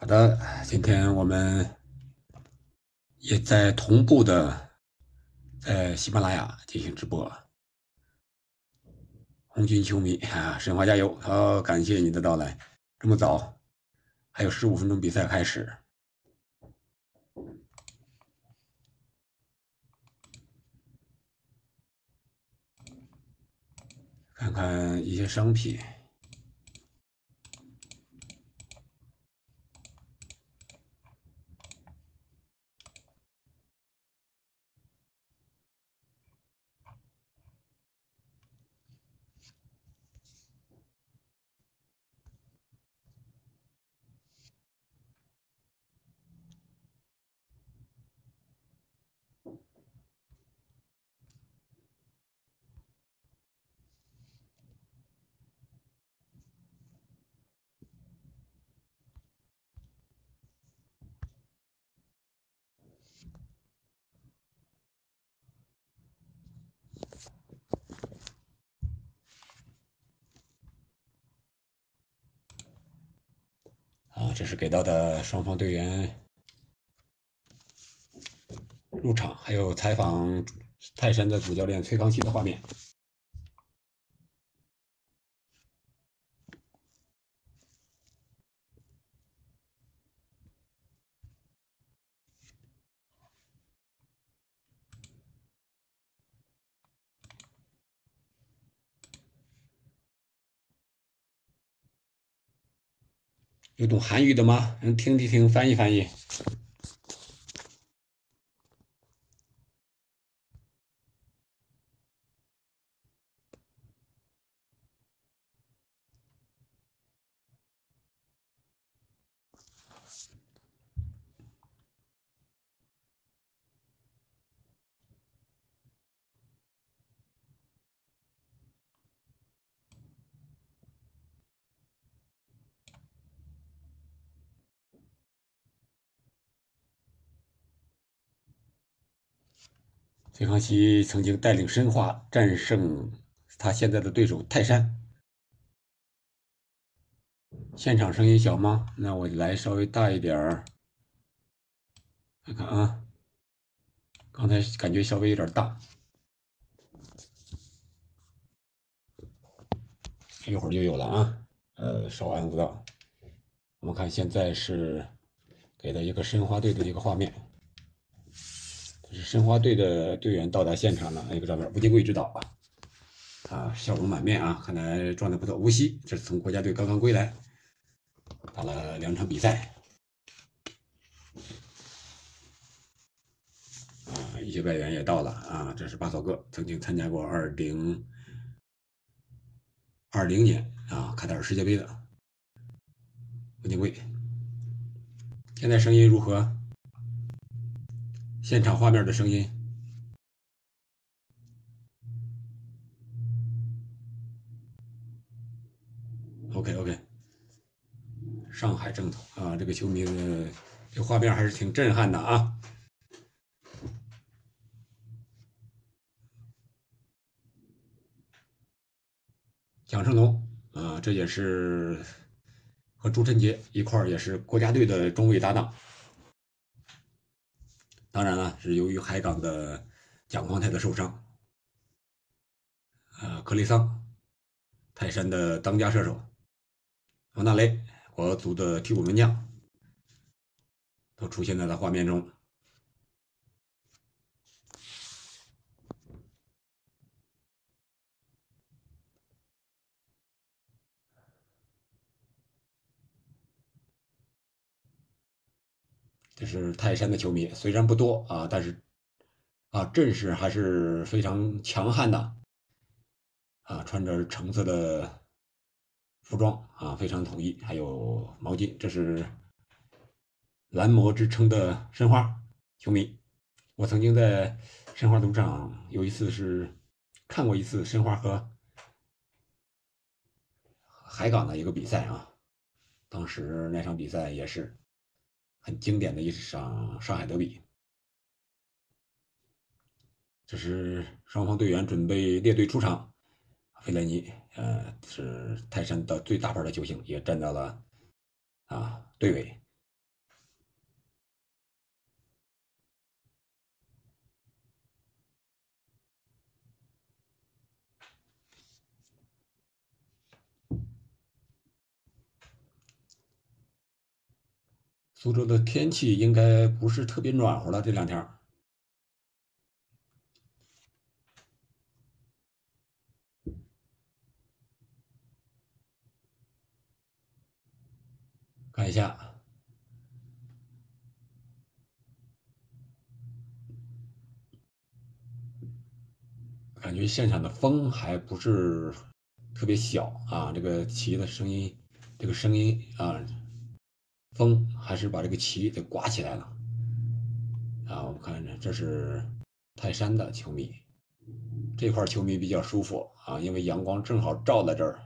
好的，今天我们也在同步的在喜马拉雅进行直播。红军球迷啊，申花加油！好，感谢你的到来，这么早，还有十五分钟比赛开始，看看一些商品。这是给到的双方队员入场，还有采访泰山的主教练崔康熙的画面。有懂韩语的吗？能听一听，翻译翻译。崔康熙曾经带领申花战胜他现在的对手泰山。现场声音小吗？那我来稍微大一点儿，看看啊。刚才感觉稍微有点大，一会儿就有了啊。呃，稍安勿躁。我们看现在是给的一个申花队的一个画面。这是申花队的队员到达现场了，一个照片，吴金贵指导啊，啊，笑容满面啊，看来状态不错。无锡这是从国家队刚刚归来，打了两场比赛，啊，一些外援也到了啊，这是巴索戈，曾经参加过二零二零年啊卡塔尔世界杯的吴金贵，现在声音如何？现场画面的声音，OK OK，上海正统啊，这个球迷的这画面还是挺震撼的啊。蒋胜龙啊，这也是和朱晨杰一块儿，也是国家队的中卫搭档。当然了，是由于海港的蒋光太的受伤，呃，克雷桑，泰山的当家射手，王大雷，国足的替补门将，都出现在了画面中。这是泰山的球迷，虽然不多啊，但是啊阵势还是非常强悍的啊，穿着橙色的服装啊，非常统一，还有毛巾。这是蓝魔之称的申花球迷。我曾经在申花赌场有一次是看过一次申花和海港的一个比赛啊，当时那场比赛也是。很经典的一场上海德比，这是双方队员准备列队出场。费莱尼，呃，是泰山的最大牌的球星，也站到了啊队尾。苏州的天气应该不是特别暖和了，这两天。看一下，感觉现场的风还不是特别小啊，这个旗的声音，这个声音啊。风还是把这个旗给刮起来了啊！我们看着，这是泰山的球迷，这块球迷比较舒服啊，因为阳光正好照在这儿。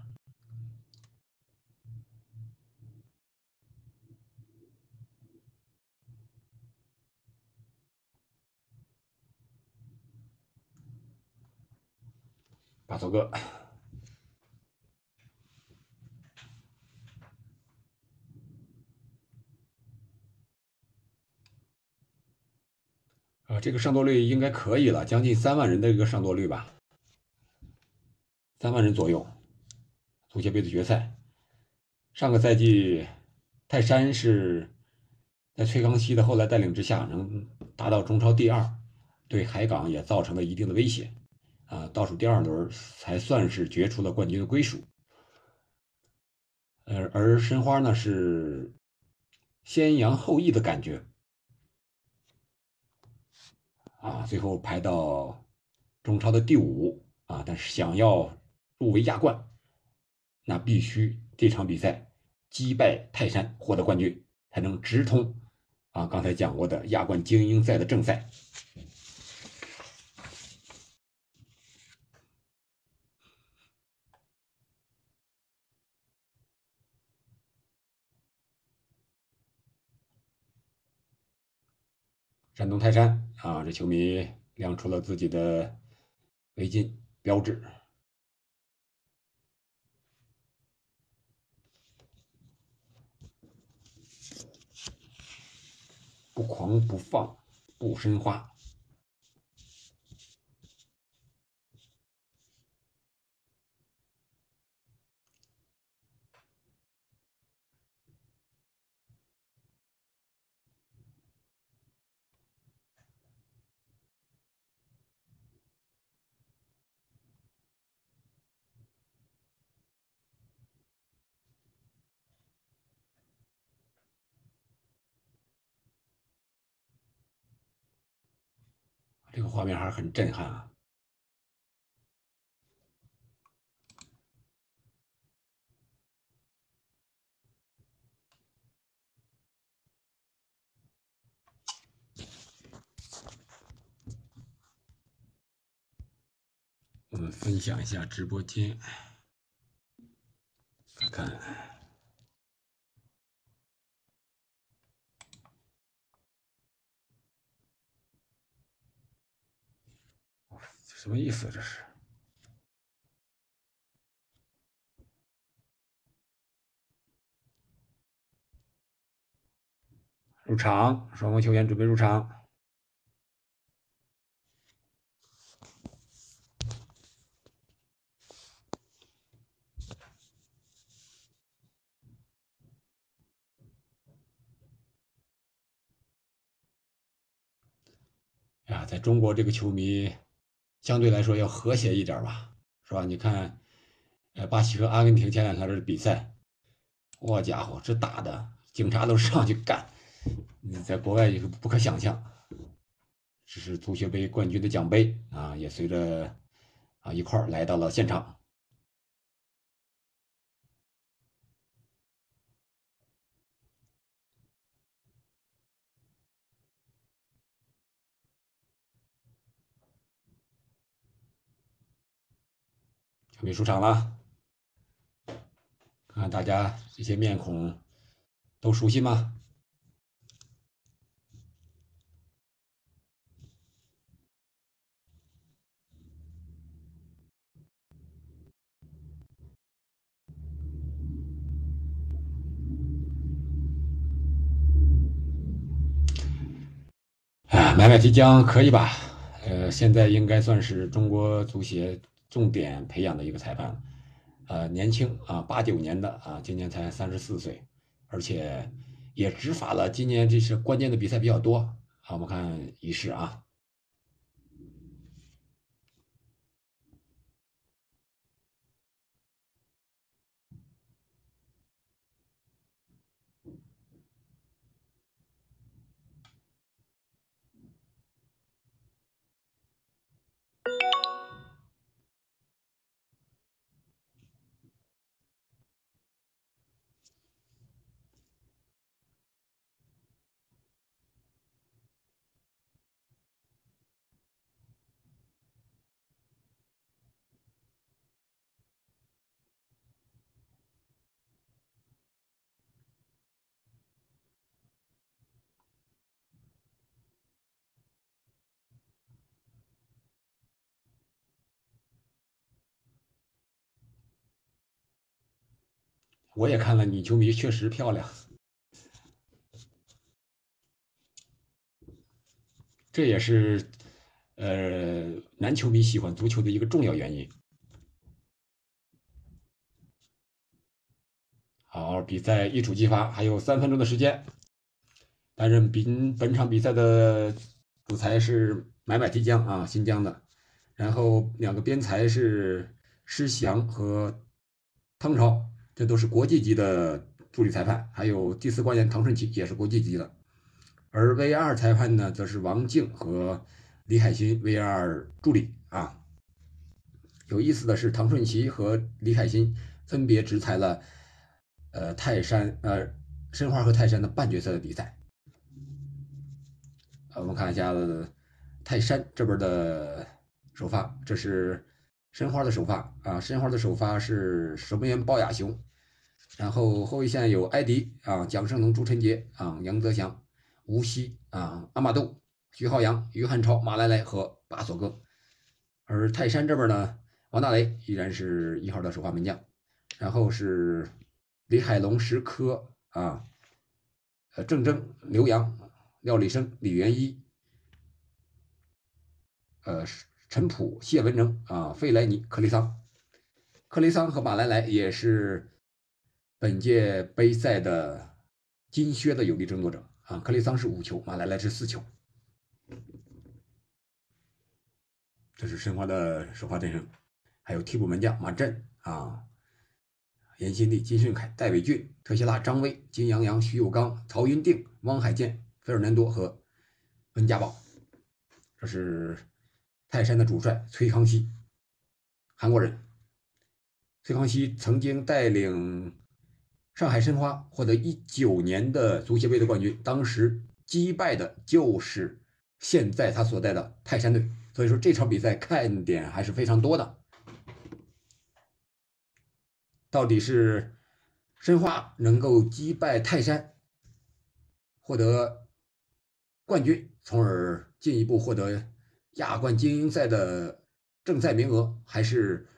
大头哥。啊，这个上座率应该可以了，将近三万人的一个上座率吧，三万人左右。足协杯的决赛，上个赛季泰山是在崔康熙的后来带领之下，能达到中超第二，对海港也造成了一定的威胁。啊，倒数第二轮才算是决出了冠军的归属。而而申花呢是先扬后抑的感觉。啊，最后排到中超的第五啊，但是想要入围亚冠，那必须这场比赛击败泰山获得冠军，才能直通啊刚才讲过的亚冠精英赛的正赛。山东泰山啊，这球迷亮出了自己的围巾标志，不狂不放不申花。这个画面还是很震撼啊！我们分享一下直播间，看看。什么意思？这是入场，双方球员准备入场。呀，在中国这个球迷。相对来说要和谐一点吧，是吧？你看，呃，巴西和阿根廷前两天的比赛，我家伙，这打的警察都上去干，在国外也是不可想象。这是足协杯冠军的奖杯啊，也随着啊一块儿来到了现场。美术厂了，看看大家这些面孔都熟悉吗？啊，买买提江可以吧？呃，现在应该算是中国足协。重点培养的一个裁判，呃，年轻啊，八九年的啊，今年才三十四岁，而且也执法了今年这些关键的比赛比较多。好，我们看仪式啊。我也看了，女球迷确实漂亮，这也是呃男球迷喜欢足球的一个重要原因。好，比赛一触即发，还有三分钟的时间。担任本本场比赛的主裁是买买提江啊，新疆的，然后两个边裁是施翔和汤超。这都是国际级的助理裁判，还有第四官员唐顺奇也是国际级的，而 V 二裁判呢，则是王静和李海鑫 V 二助理啊。有意思的是，唐顺奇和李海鑫分别执裁了呃泰山呃申花和泰山的半决赛的比赛。我们看一下泰山这边的首发，这是。申花的首发啊，申花的首发是守门员鲍亚雄，然后后卫线有埃迪啊、蒋胜龙、朱晨杰啊、杨泽祥、吴曦啊、阿马杜、徐浩洋、于汉超、马莱莱和巴索戈。而泰山这边呢，王大雷依然是一号的首发门将，然后是李海龙、石科啊、呃郑铮、刘洋、廖立生、李元一，呃是。陈普、谢文征啊，费莱尼、克雷桑，克雷桑和马莱莱也是本届杯赛的金靴的有力争夺者啊。克雷桑是五球，马莱莱是四球。这是申花的首发阵容，还有替补门将马震啊、严新立、金顺凯、戴伟俊、特谢拉、张威、金阳阳、徐有刚、曹云定、汪海建、费尔南多和温家宝。这是。泰山的主帅崔康熙，韩国人。崔康熙曾经带领上海申花获得一九年的足协杯的冠军，当时击败的就是现在他所在的泰山队。所以说这场比赛看点还是非常多的。到底是申花能够击败泰山，获得冠军，从而进一步获得。亚冠精英赛的正赛名额，还是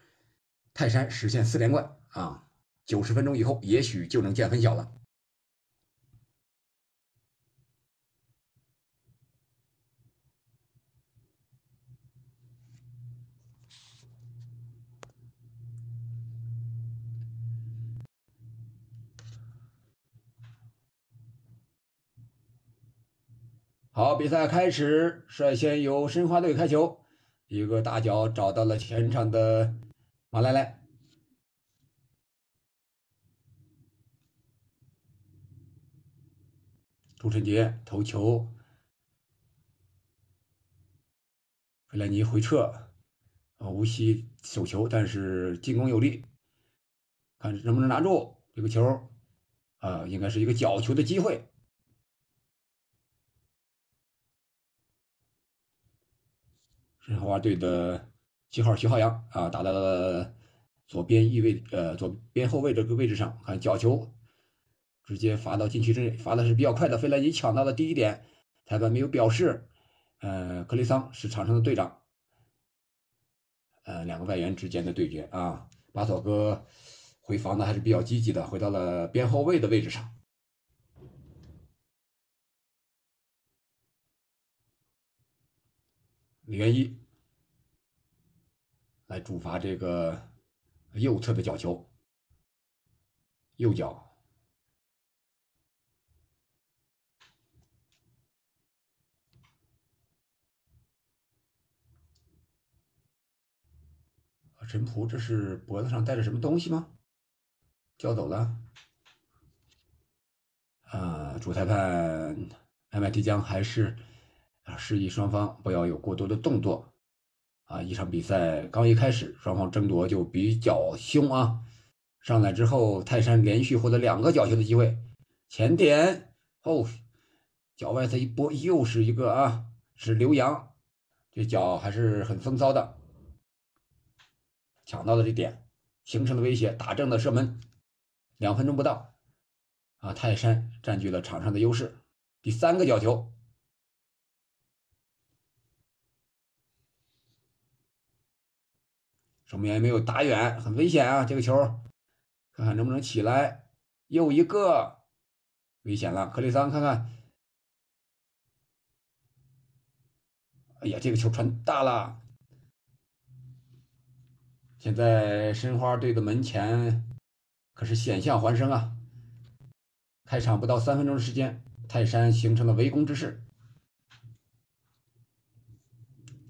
泰山实现四连冠啊？九十分钟以后，也许就能见分晓了。好，比赛开始，率先由申花队开球，一个大脚找到了前场的马莱莱，朱晨杰头球，费莱尼回撤，啊，无锡手球，但是进攻有力，看能不能拿住这个球，啊，应该是一个角球的机会。申花队的七号徐浩洋啊，打到了左边翼位，呃，左边后卫这个位置上，看角球直接罚到禁区之内，罚的是比较快的。费莱尼抢到了第一点，裁判没有表示。呃，克雷桑是场上的队长。呃，两个外援之间的对决啊，巴索戈回防的还是比较积极的，回到了边后卫的位置上。李元一来主罚这个右侧的角球，右脚。陈仆，这是脖子上戴着什么东西吗？叫走了。啊，主裁判艾麦提江还是啊示意双方不要有过多的动作。啊，一场比赛刚一开始，双方争夺就比较凶啊。上来之后，泰山连续获得两个角球的机会，前点后脚外侧一拨，又是一个啊，是刘洋，这脚还是很风骚的。抢到了这点，形成了威胁，打正的射门，两分钟不到，啊，泰山占据了场上的优势。第三个角球，守门员没有打远，很危险啊！这个球，看看能不能起来，又一个，危险了！克里桑，看看，哎呀，这个球传大了。现在申花队的门前可是险象环生啊！开场不到三分钟的时间，泰山形成了围攻之势。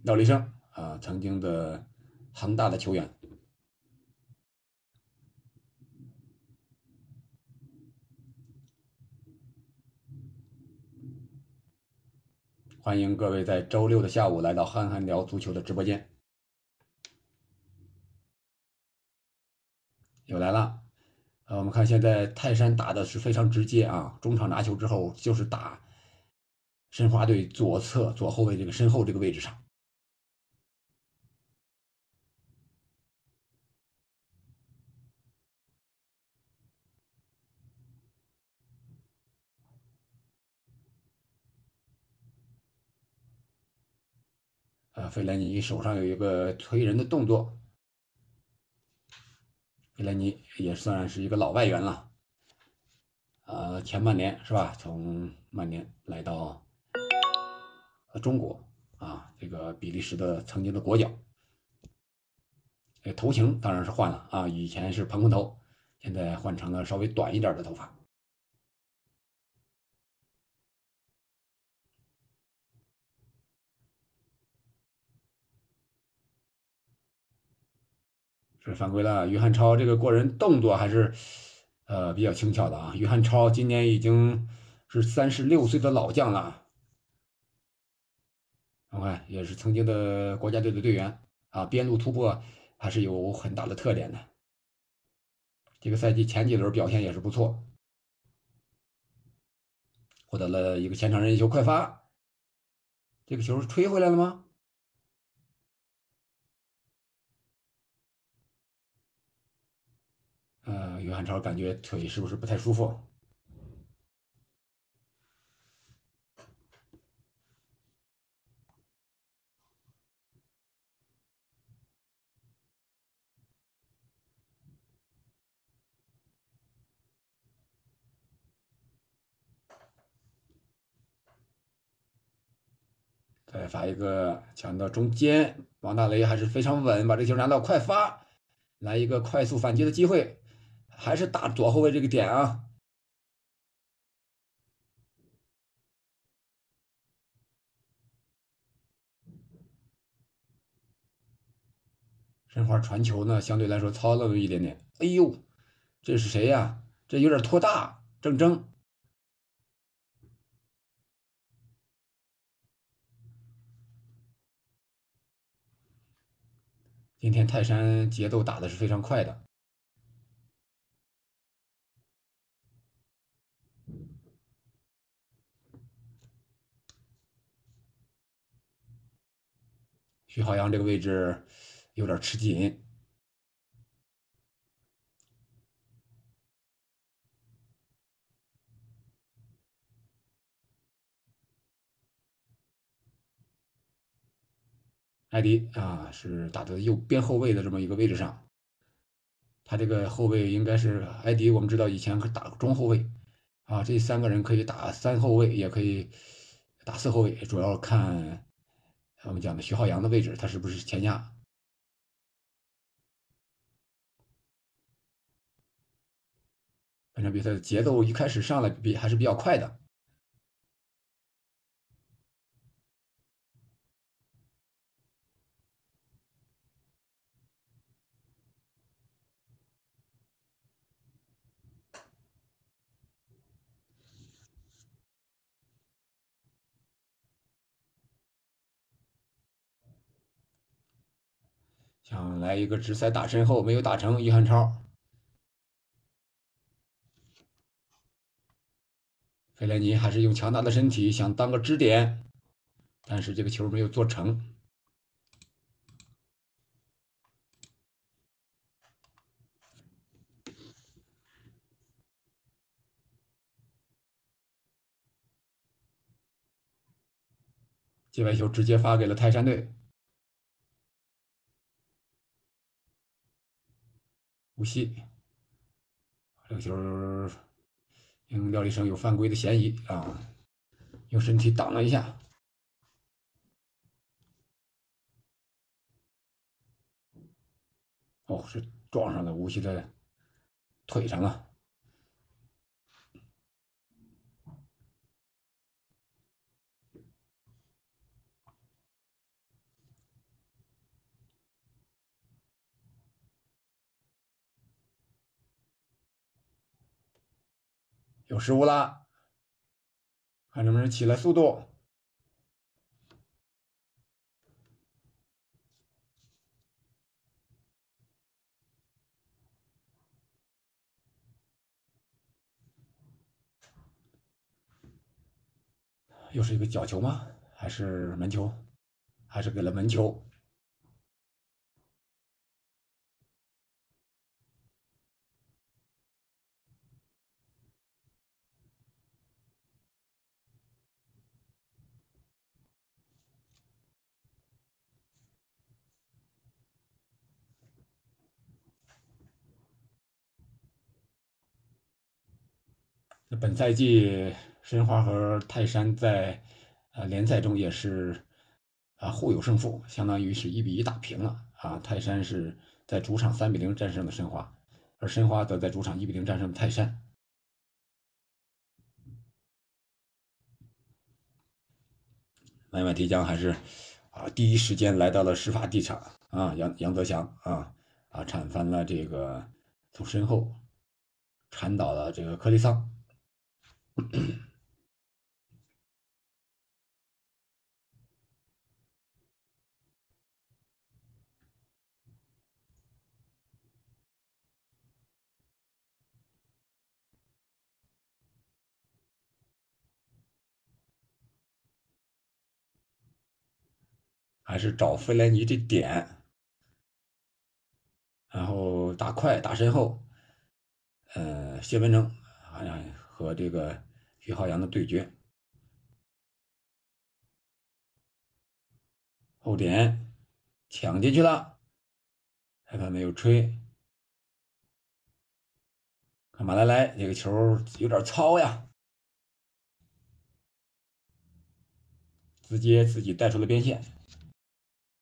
廖立生啊，曾经的恒大的球员，欢迎各位在周六的下午来到憨憨聊足球的直播间。又来了，呃，我们看现在泰山打的是非常直接啊，中场拿球之后就是打申花队左侧左后卫这个身后这个位置上，啊，费莱尼手上有一个推人的动作。费莱尼也算是一个老外援了，呃，前半年是吧？从曼联来到中国啊，这个比利时的曾经的国脚，这头型当然是换了啊，以前是蓬蓬头，现在换成了稍微短一点的头发。是犯规了，于汉超这个过人动作还是，呃，比较轻巧的啊。于汉超今年已经是三十六岁的老将了，我看也是曾经的国家队的队员啊，边路突破还是有很大的特点的。这个赛季前几轮表现也是不错，获得了一个前场任意球快发，这个球是吹回来了吗？韩，超感觉腿是不是不太舒服？再发一个抢到中间，王大雷还是非常稳，把这球拿到快发，来一个快速反击的机会。还是打左后卫这个点啊！申花传球呢，相对来说糙了一点点。哎呦，这是谁呀？这有点拖大，郑铮。今天泰山节奏打的是非常快的。徐浩洋这个位置有点吃紧，艾迪啊是打的右边后卫的这么一个位置上，他这个后卫应该是艾迪，我们知道以前打中后卫啊，这三个人可以打三后卫，也可以打四后卫，主要看。我们讲的徐浩洋的位置，他是不是前压？本场比赛的节奏一开始上来比还是比较快的。想来一个直塞打身后，没有打成，于汉超。费莱尼还是用强大的身体想当个支点，但是这个球没有做成。界外球直接发给了泰山队。无锡，这个球，因为廖立生有犯规的嫌疑啊，用身体挡了一下，哦，是撞上了无锡的腿上了。有失误了，看能不能起来速度。又是一个角球吗？还是门球？还是给了门球？本赛季申花和泰山在呃联赛中也是啊互有胜负，相当于是一比一打平了啊。泰山是在主场三比零战胜了申花，而申花则在主场一比零战胜了泰山。麦麦提江还是啊第一时间来到了事发地场啊，杨杨泽祥啊啊铲翻了这个从身后铲倒了这个克里桑。还是找费莱尼的点，然后打快打身后，呃，谢文成好像。和这个徐浩洋的对决，后点抢进去了，裁判没有吹。看马来莱这个球有点糙呀，直接自己带出了边线。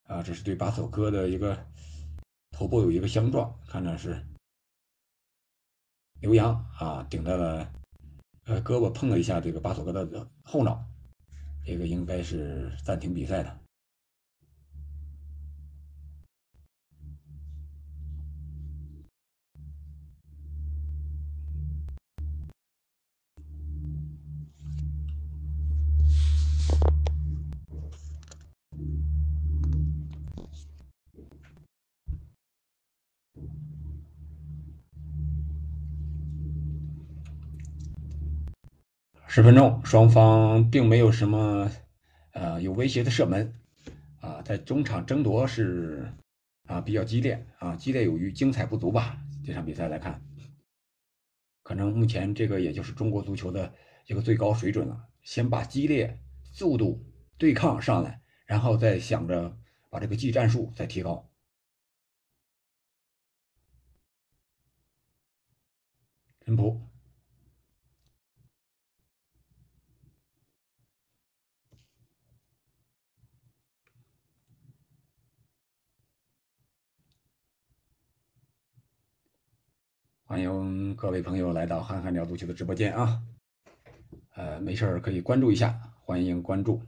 啊，这是对把手哥的一个头部有一个相撞，看着是刘洋啊顶在了。呃，胳膊碰了一下这个巴索戈的后脑，这个应该是暂停比赛的。十分钟，双方并没有什么呃有威胁的射门啊，在中场争夺是啊比较激烈啊，激烈有余，精彩不足吧？这场比赛来看，可能目前这个也就是中国足球的一个最高水准了。先把激烈、速度、对抗上来，然后再想着把这个技战术再提高。陈普。欢迎各位朋友来到憨憨聊足球的直播间啊！呃，没事可以关注一下，欢迎关注。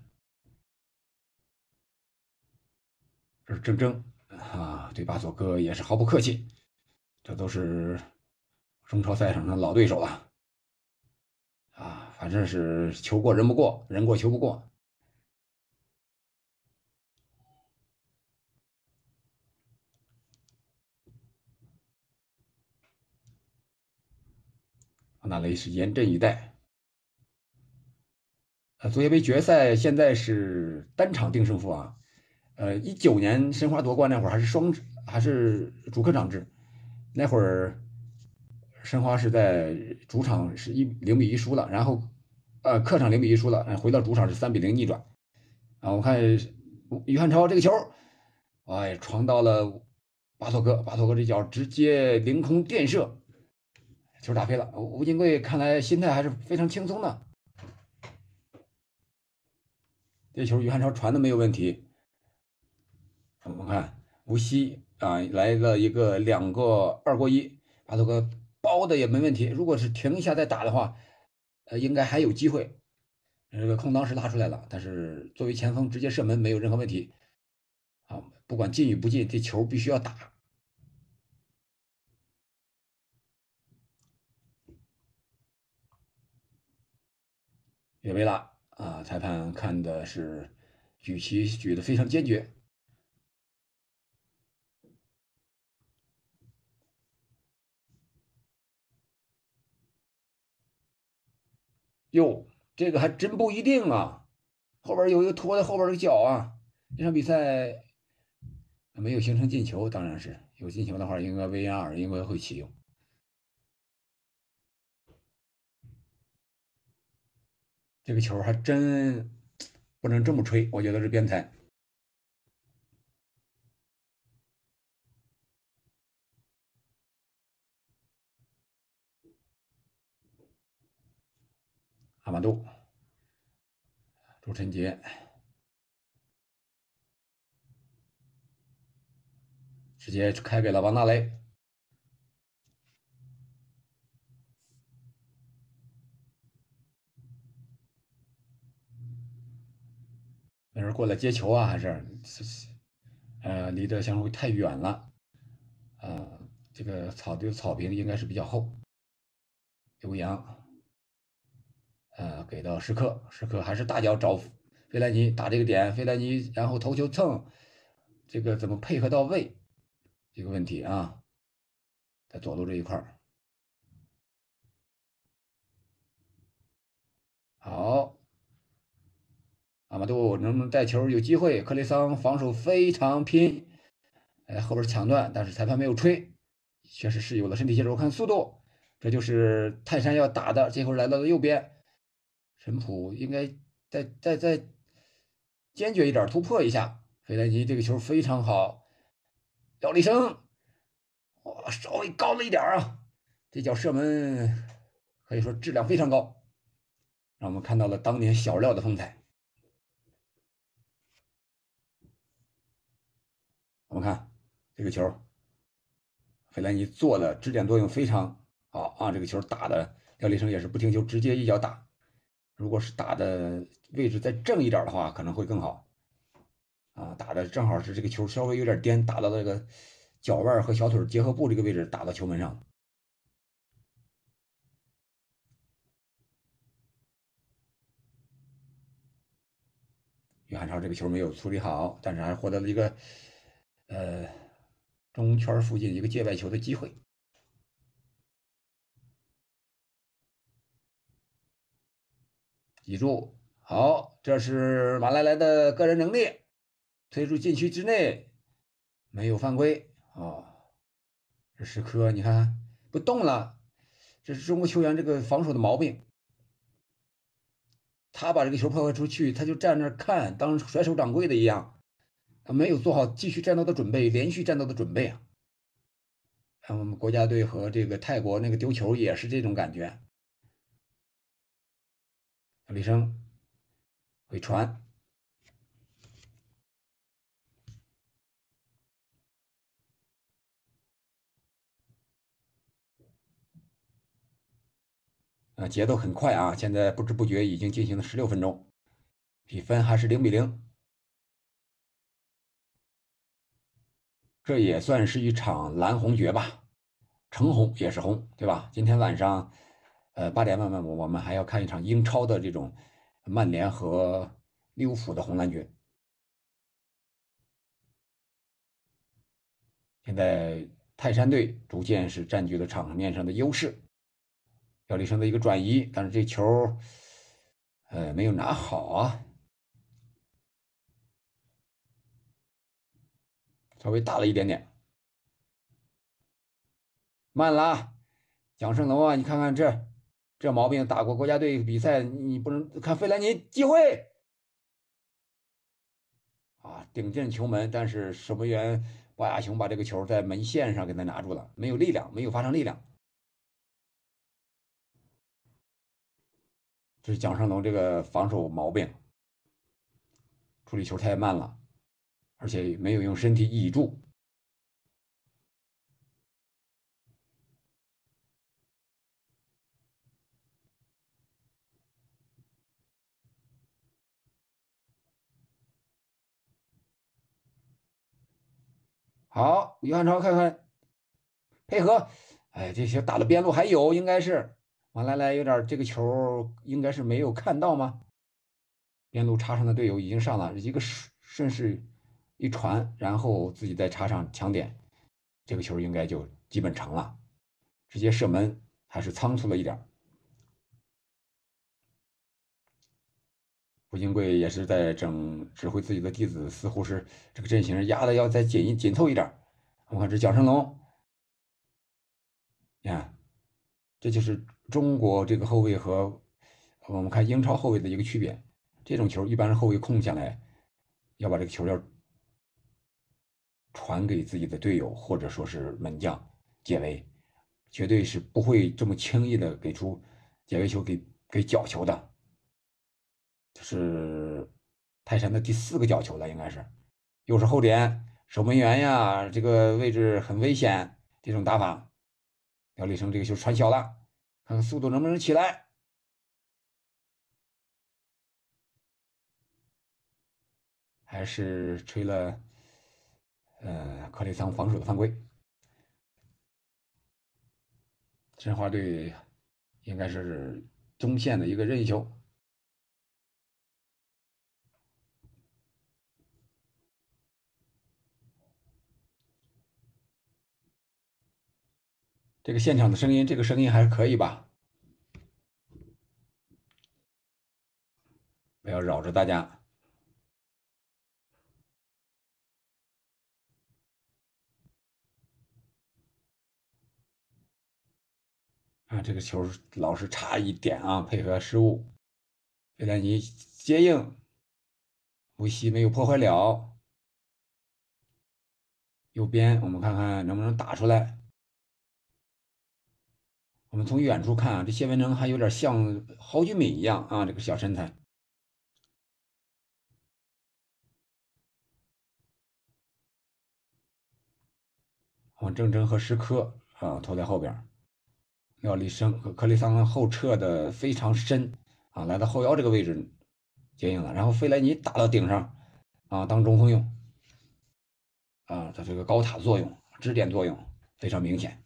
这是铮铮啊，对巴索哥也是毫不客气，这都是中超赛场上老对手了啊！反正是球过人不过，人过球不过。那雷是严阵以待。呃，足协杯决赛现在是单场定胜负啊。呃，一九年申花夺冠那会儿还是双还是主客场制，那会儿申花是在主场是一零比一输了，然后呃客场零比一输了，回到主场是三比零逆转。啊，我看于汉超这个球，哎，传到了巴托克，巴托克这脚直接凌空电射。球打飞了，吴金贵看来心态还是非常轻松的。这球于汉超传的没有问题。我们看无锡啊来了一个两个二过一，把这个包的也没问题。如果是停一下再打的话，呃，应该还有机会。这个空当是拉出来了，但是作为前锋直接射门没有任何问题。啊，不管进与不进，这球必须要打。越位了啊！裁判看的是举旗举的非常坚决。哟，这个还真不一定啊！后边有一个拖在后边的脚啊！这场比赛没有形成进球，当然是有进球的话，应该 VR 应该会启用。这个球还真不能这么吹，我觉得是边裁。阿马杜、朱晨杰直接开给了王大雷。那人过来接球啊，还是呃离得相对太远了，呃，这个草地草坪应该是比较厚。刘洋，呃，给到时刻，时刻还是大脚找费莱尼打这个点，费莱尼然后头球蹭，这个怎么配合到位？这个问题啊，在左路这一块儿，好。阿马杜能不能带球？有机会。克雷桑防守非常拼，哎，后边抢断，但是裁判没有吹，确实是有了身体接触。看速度，这就是泰山要打的。这会儿来到了右边，陈普应该再再再坚决一点，突破一下。费莱尼这个球非常好，廖立生，哇，稍微高了一点啊，这脚射门可以说质量非常高，让我们看到了当年小廖的风采。我们看这个球，费莱尼做的支点作用非常好啊！这个球打的廖立生也是不停球，直接一脚打。如果是打的位置再正一点的话，可能会更好啊！打的正好是这个球稍微有点颠，打到这个脚腕和小腿结合部这个位置，打到球门上。于汉超这个球没有处理好，但是还获得了一个。呃，中圈附近一个界外球的机会，记住，好，这是马莱莱的个人能力，推入禁区之内，没有犯规啊。这时刻你看不动了，这是中国球员这个防守的毛病。他把这个球破坏出去，他就站那看，当甩手掌柜的一样。他没有做好继续战斗的准备，连续战斗的准备啊！看我们国家队和这个泰国那个丢球也是这种感觉。李生会传，啊，节奏很快啊！现在不知不觉已经进行了十六分钟，比分还是零比零。这也算是一场蓝红决吧，橙红也是红，对吧？今天晚上，呃，八点半半我们还要看一场英超的这种曼联和利物浦的红蓝决。现在泰山队逐渐是占据了场面上的优势，姚立生的一个转移，但是这球，呃，没有拿好啊，稍微大了一点点，慢了，蒋胜龙啊，你看看这这毛病，打过国家队比赛，你不能看费兰尼机会啊，顶进球门，但是守门员。鲍亚雄把这个球在门线上给他拿住了，没有力量，没有发生力量。这是蒋胜龙这个防守毛病，处理球太慢了，而且没有用身体倚住。好，于汉超看看配合，哎，这些打的边路还有，应该是王来来有点这个球应该是没有看到吗？边路插上的队友已经上了一个顺势一传，然后自己再插上抢点，这个球应该就基本成了，直接射门还是仓促了一点。胡金贵也是在整指挥自己的弟子，似乎是这个阵型压的要再紧紧凑一点。我看这蒋胜龙，你看，这就是中国这个后卫和我们看英超后卫的一个区别。这种球一般是后卫控下来，要把这个球要传给自己的队友或者说是门将解围，绝对是不会这么轻易的给出解围球给给角球的。这是泰山的第四个角球了，应该是，又是后点守门员呀，这个位置很危险，这种打法，姚立生这个球传小了，看看速度能不能起来，还是吹了，呃，克雷桑防守的犯规，申花队应该是中线的一个任意球。这个现场的声音，这个声音还是可以吧？不要扰着大家。啊，这个球老是差一点啊，配合失误。费兰尼接应，无锡没有破坏了。右边，我们看看能不能打出来。我们从远处看啊，这谢文成还有点像郝俊敏一样啊，这个小身材。王正铮和石科啊拖在后边，要离生和克里桑后撤的非常深啊，来到后腰这个位置接应了，然后费莱尼打到顶上啊，当中锋用啊，他这个高塔作用、支点作用非常明显。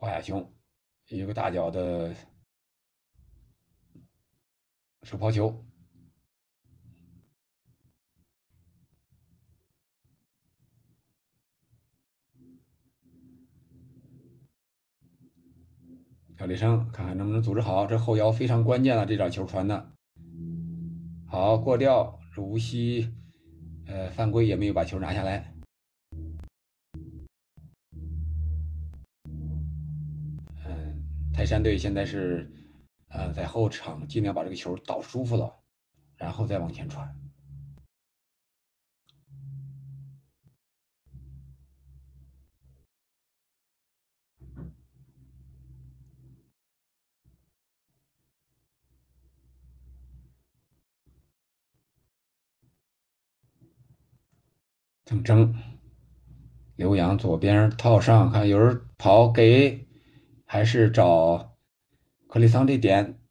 华亚雄一个大脚的手抛球，小李生看看能不能组织好，这后腰非常关键了，这脚球传的好过掉，无锡呃犯规也没有把球拿下来。泰山队现在是呃在后场尽量把这个球倒舒服了，然后再往前传。正正，刘洋左边套上，看有人跑，给。还是找克里桑这点。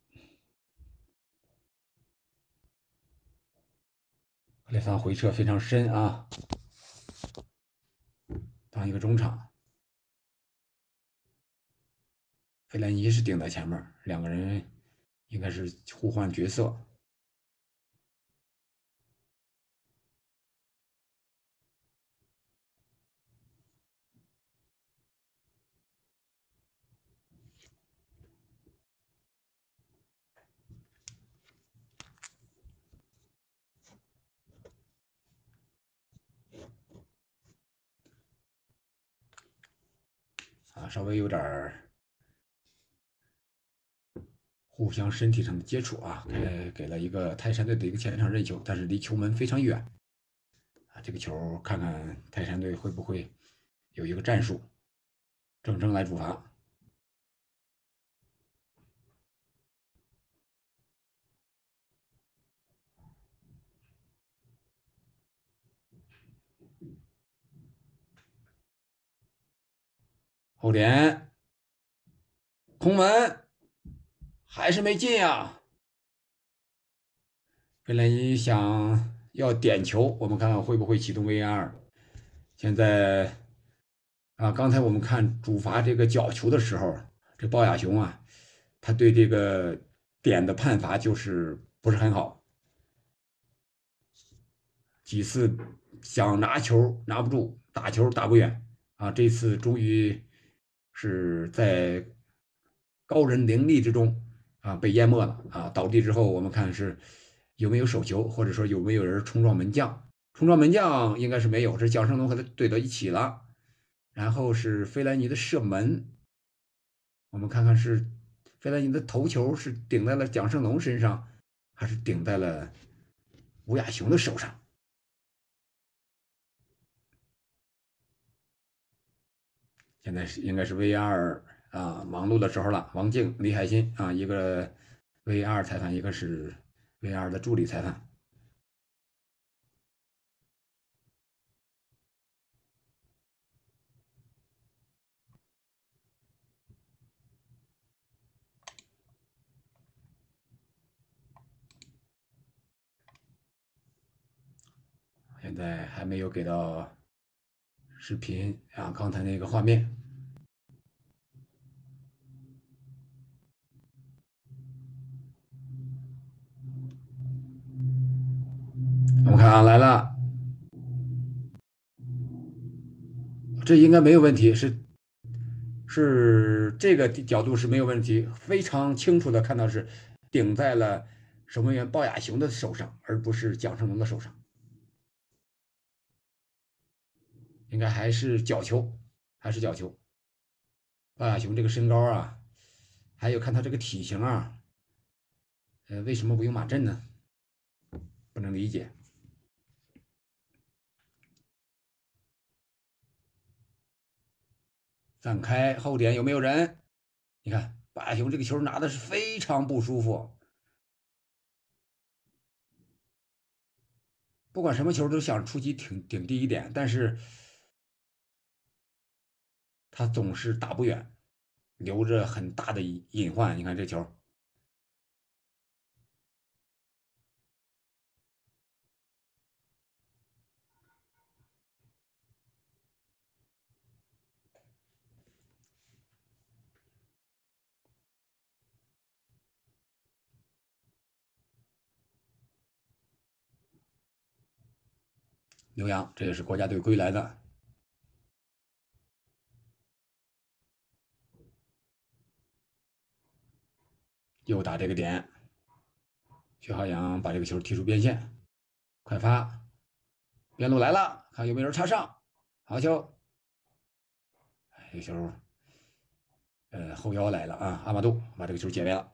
克里桑回撤非常深啊，当一个中场。费兰尼是顶在前面，两个人应该是互换角色。啊，稍微有点儿。互相身体上的接触啊，给给了一个泰山队的一个前场任球，但是离球门非常远啊。这个球看看泰山队会不会有一个战术，正正来主罚。后点，空门。还是没进呀！费莱尼想要点球，我们看看会不会启动 VR。现在啊，刚才我们看主罚这个角球的时候，这鲍亚雄啊，他对这个点的判罚就是不是很好，几次想拿球拿不住，打球打不远啊。这次终于是在高人凌厉之中。啊，被淹没了啊！倒地之后，我们看是有没有手球，或者说有没有人冲撞门将？冲撞门将应该是没有，这蒋胜龙和他怼到一起了。然后是费莱尼的射门，我们看看是费莱尼的头球是顶在了蒋胜龙身上，还是顶在了吴亚雄的手上？现在是应该是 VR。啊，忙碌的时候了。王静、李海鑫啊，一个 V 二裁判，一个是 V 二的助理裁判。现在还没有给到视频啊，刚才那个画面。我们看啊，来了，这应该没有问题，是是这个角度是没有问题，非常清楚的看到是顶在了守门员鲍亚雄的手上，而不是蒋胜龙的手上，应该还是角球，还是角球。鲍亚雄这个身高啊，还有看他这个体型啊，呃，为什么不用马震呢？不能理解。散开后点有没有人？你看，巴雄这个球拿的是非常不舒服。不管什么球都想出击挺顶低一点，但是他总是打不远，留着很大的隐患。你看这球。刘洋，这也是国家队归来的，又打这个点，徐浩洋把这个球踢出边线，快发，边路来了，看有没有人插上，好球，这个球，呃，后腰来了啊，阿马杜把这个球解围了。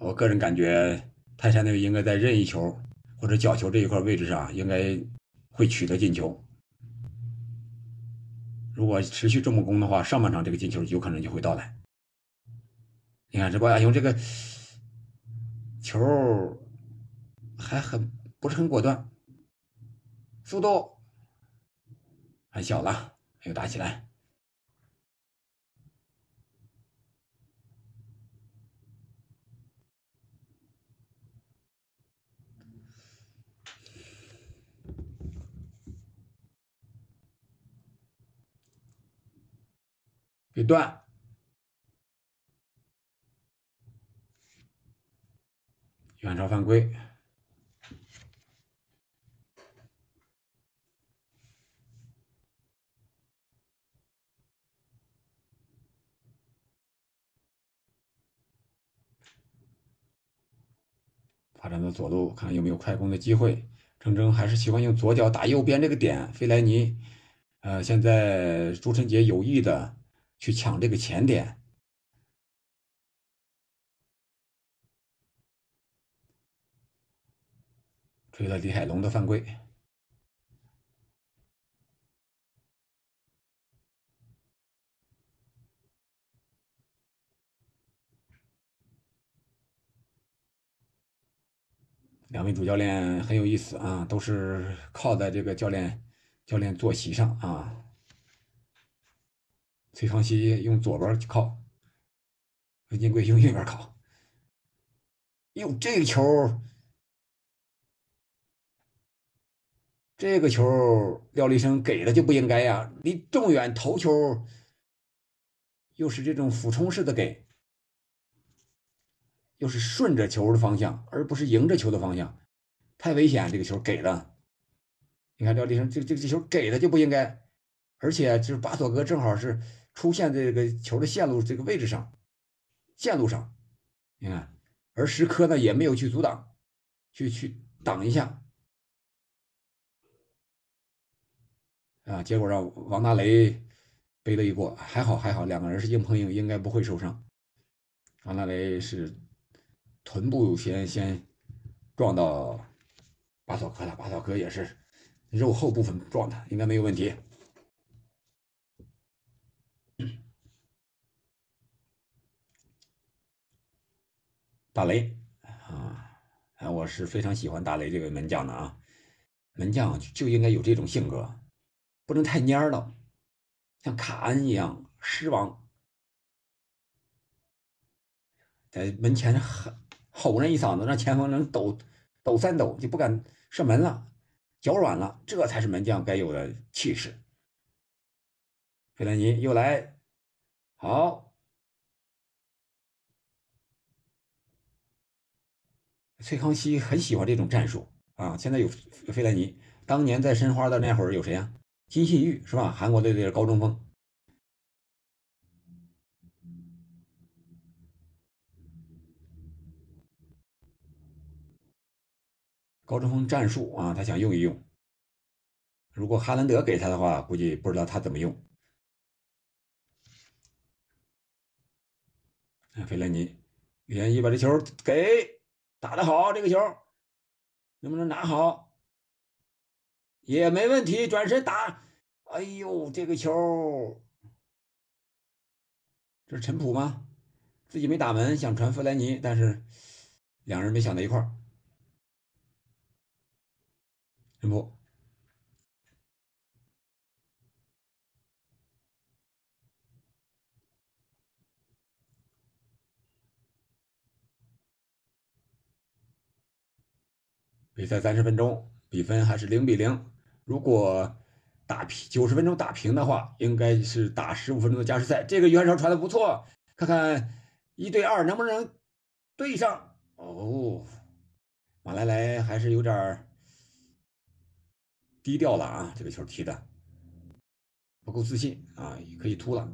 我个人感觉，泰山队应该在任意球或者角球这一块位置上，应该会取得进球。如果持续这么攻的话，上半场这个进球有可能就会到来。你看这波亚雄这个球还很不是很果断，速度很小了，又打起来。一断，远超犯规。发展到左路，看有没有快攻的机会。铮铮还是喜欢用左脚打右边这个点。费莱尼，呃，现在朱晨杰有意的。去抢这个前点，吹了李海龙的犯规。两位主教练很有意思啊，都是靠在这个教练教练坐席上啊。崔康熙用左边靠，文金贵用右边靠。哟，这个球，这个球，廖立生给了就不应该呀！离这么远头球，又是这种俯冲式的给，又是顺着球的方向，而不是迎着球的方向，太危险！这个球给了，你看廖立生这这这球给的就不应该，而且就是巴索格正好是。出现这个球的线路这个位置上，线路上，你看，而石科呢也没有去阻挡，去去挡一下，啊，结果让王大雷背了一锅，还好还好，两个人是硬碰硬，应该不会受伤。王大雷是臀部先先撞到巴索科了，巴索科也是肉后部分撞的，应该没有问题。大雷啊，我是非常喜欢大雷这个门将的啊，门将就应该有这种性格，不能太蔫了，像卡恩一样狮王，在门前吼吼人一嗓子，让前锋能抖抖三抖，就不敢射门了，脚软了，这才是门将该有的气势。费兰尼又来，好。崔康熙很喜欢这种战术啊！现在有费莱尼，当年在申花的那会儿有谁呀？金信玉是吧？韩国队的高中锋，高中锋战术啊，他想用一用。如果哈兰德给他的话，估计不知道他怎么用。费莱尼，连一把这球给。打得好，这个球能不能拿好？也没问题，转身打。哎呦，这个球，这是陈普吗？自己没打门，想传弗莱尼，但是两人没想到一块儿。陈普。比赛三十分钟，比分还是零比零。如果打平九十分钟打平的话，应该是打十五分钟的加时赛。这个袁绍传的不错，看看一对二能不能对上。哦，马来莱还是有点低调了啊，这个球踢的不够自信啊，可以突了。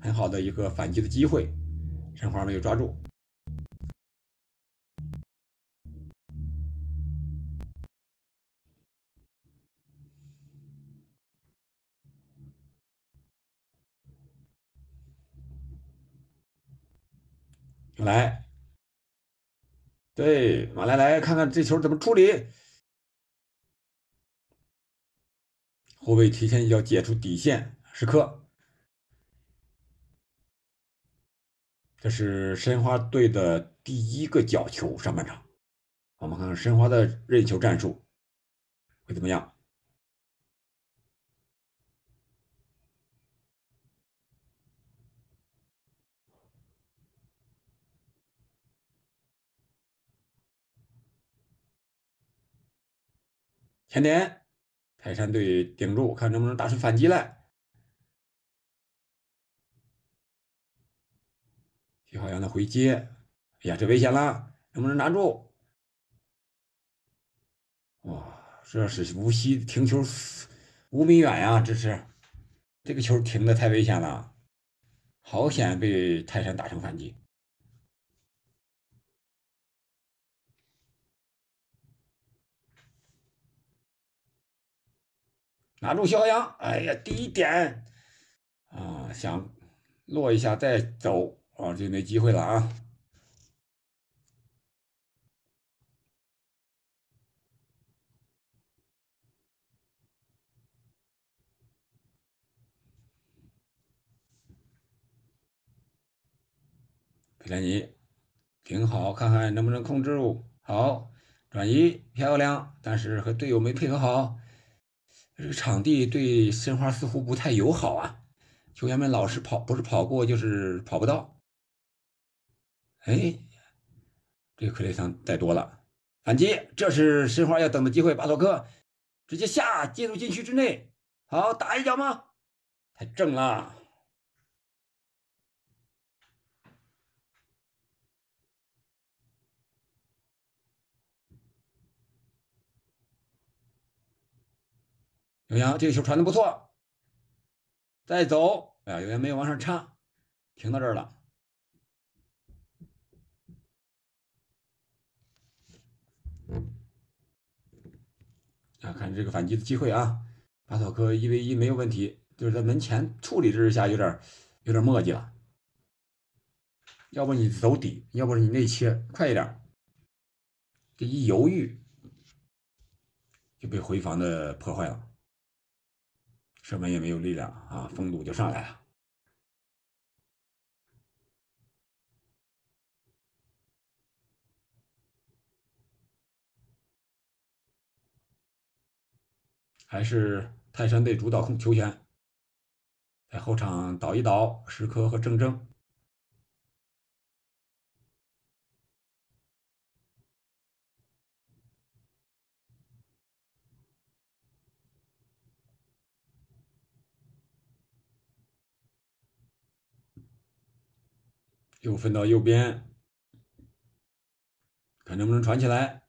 很好的一个反击的机会，申花没有抓住。来，对，马来来看看这球怎么处理。后卫提前要解除底线时刻。这是申花队的第一个角球，上半场。我们看看申花的任意球战术会怎么样。前点，泰山队顶住，看能不能打出反击来。徐浩洋的回接，哎呀，这危险了，能不能拿住？哇，这是无锡停球五米远呀！这是这个球停的太危险了，好险被泰山打成反击。拿住肖阳，哎呀，第一点啊，想落一下再走哦，就没机会了啊！佩莱尼挺好，看看能不能控制住。好，转移漂亮，但是和队友没配合好。这个场地对申花似乎不太友好啊，球员们老是跑，不是跑过就是跑不到。哎，这个克雷桑带多了，反击，这是申花要等的机会。巴索克直接下，进入禁区之内，好打一脚吗？太正了。刘洋这个球传的不错，再走，哎呀，有点没有往上插，停到这儿了。啊，看这个反击的机会啊，巴索克一 v 一没有问题，就是在门前处理之下有点有点磨叽了。要不你走底，要不你内切快一点，这一犹豫就被回防的破坏了。射门也没有力量啊，风度就上来了。还是泰山队主导控球权，在后场倒一倒石科和郑铮。又分到右边，看能不能传起来。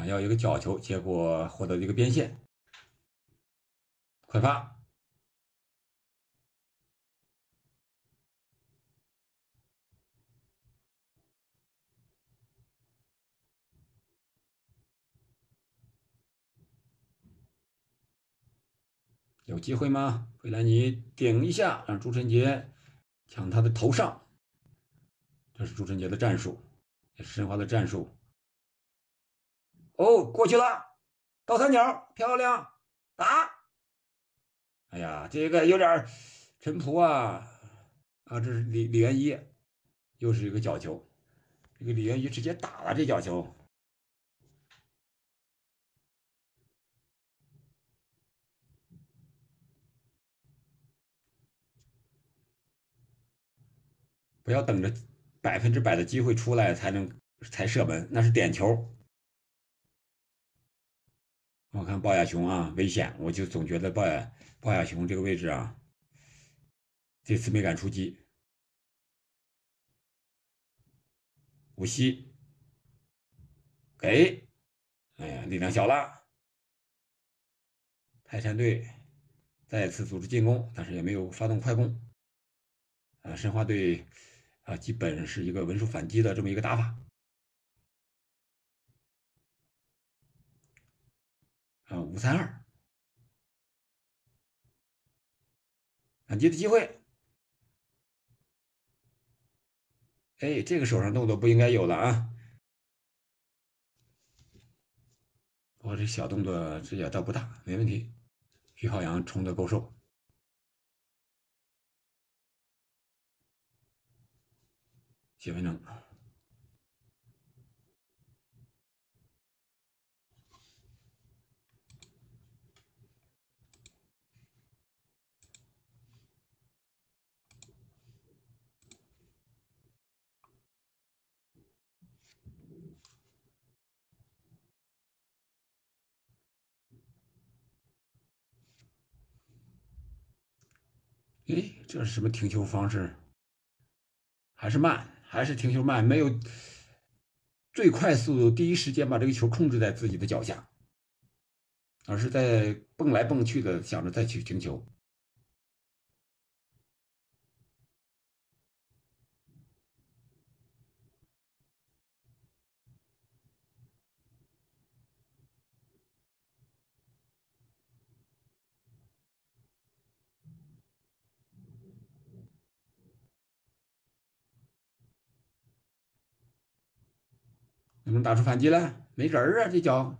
想要一个角球，结果获得一个边线，快发。有机会吗？费兰尼顶一下，让朱晨杰抢他的头上。这是朱晨杰的战术，也是申花的战术。哦，过去了，倒三角，漂亮，打！哎呀，这个有点陈仆啊啊！这是李李元一，又是一个角球，这个李元一直接打了这角球。不要等着百分之百的机会出来才能才射门，那是点球。我看鲍亚雄啊，危险！我就总觉得鲍亚鲍亚雄这个位置啊，这次没敢出击。无锡给，哎呀，力量小了。泰山队再次组织进攻，但是也没有发动快攻。啊，申花队。啊，基本是一个稳守反击的这么一个打法。啊，五三二，反击的机会，哎，这个手上动作不应该有了啊！我这小动作这也倒不大，没问题。于浩洋冲的够瘦。谢文正，哎，这是什么停球方式？还是慢？还是停球慢，没有最快速度，第一时间把这个球控制在自己的脚下，而是在蹦来蹦去的想着再去停球。能不能打出反击来？没人儿啊，这脚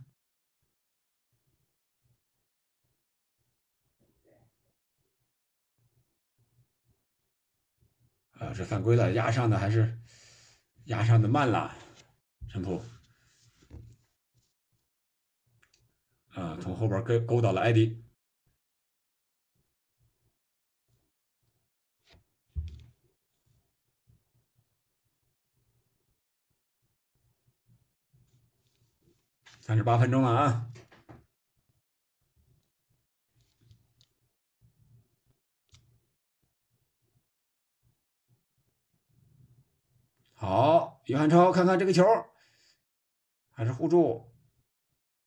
啊，这犯规了，压上的还是压上的慢了，陈普啊，从后边勾勾倒了艾迪。三十八分钟了啊！好，于汉超，看看这个球，还是互助，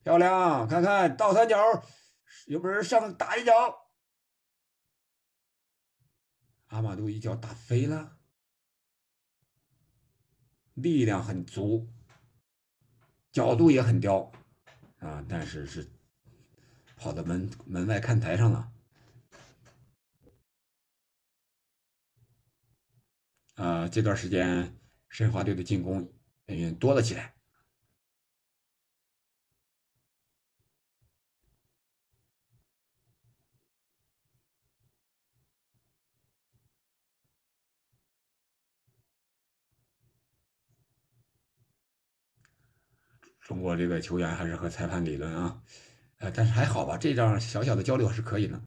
漂亮！看看倒三角，有本事上打一脚。阿马杜一脚打飞了，力量很足。角度也很刁，啊，但是是跑到门门外看台上了，啊，这段时间申花队的进攻嗯多了起来。中国这个球员还是和裁判理论啊，呃，但是还好吧，这样小小的交流还是可以的。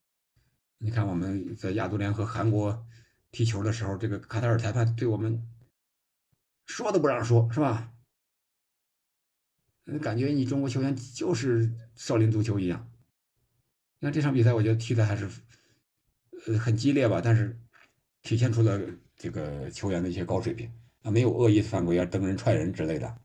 你看我们在亚足联和韩国踢球的时候，这个卡塔尔裁判对我们说都不让说，是吧？感觉你中国球员就是少林足球一样。你看这场比赛，我觉得踢的还是呃很激烈吧，但是体现出了这个球员的一些高水平啊，没有恶意犯规啊、蹬人、踹人之类的。